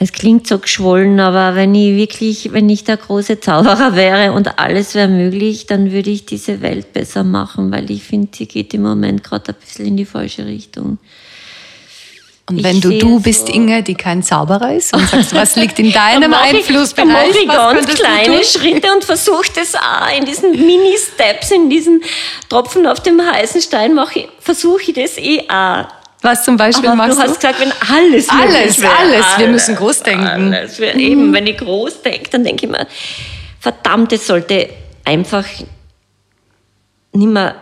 Es klingt so geschwollen, aber wenn ich wirklich, wenn ich der große Zauberer wäre und alles wäre möglich, dann würde ich diese Welt besser machen, weil ich finde, sie geht im Moment gerade ein bisschen in die falsche Richtung. Und wenn ich du du bist, so Inge, die kein Zauberer ist und sagst, was liegt in deinem Einflussbereich? Dann mache ich ganz kleine Schritte und versuche das auch in diesen Mini-Steps, in diesen Tropfen auf dem heißen Stein, versuche ich das eh auch was zum Beispiel Aber machst du? hast gesagt, wenn alles Alles, wäre, alles. Wir müssen groß denken. Alles. Mhm. Eben, wenn ich groß denke, dann denke ich mir, verdammt, es sollte einfach nicht mehr,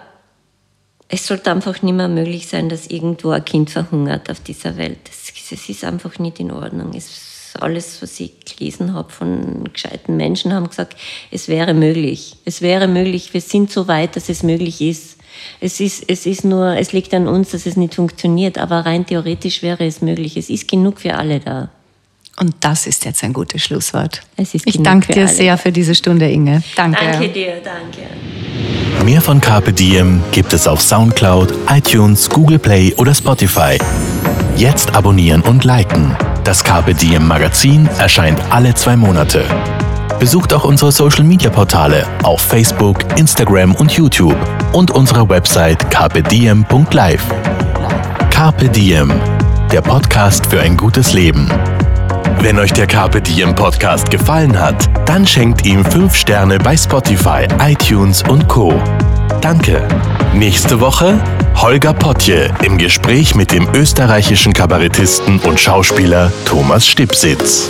es sollte einfach nicht mehr möglich sein, dass irgendwo ein Kind verhungert auf dieser Welt. Das ist einfach nicht in Ordnung. Es, alles, was ich gelesen habe von gescheiten Menschen, haben gesagt, es wäre möglich. Es wäre möglich. Wir sind so weit, dass es möglich ist. Es ist, es ist nur, es liegt an uns, dass es nicht funktioniert, aber rein theoretisch wäre es möglich. Es ist genug für alle da. Und das ist jetzt ein gutes Schlusswort. ich danke dir alle. sehr für diese Stunde, Inge. Danke. Danke dir, danke. Mehr von Carpe Diem gibt es auf Soundcloud, iTunes, Google Play oder Spotify. Jetzt abonnieren und liken Das Carpe Diem Magazin erscheint alle zwei Monate. Besucht auch unsere Social Media Portale auf Facebook, Instagram und YouTube und unsere Website carpediem.live. Carpe Diem, der Podcast für ein gutes Leben. Wenn euch der Carpe Diem Podcast gefallen hat, dann schenkt ihm 5 Sterne bei Spotify, iTunes und Co. Danke. Nächste Woche Holger Potje im Gespräch mit dem österreichischen Kabarettisten und Schauspieler Thomas Stipsitz.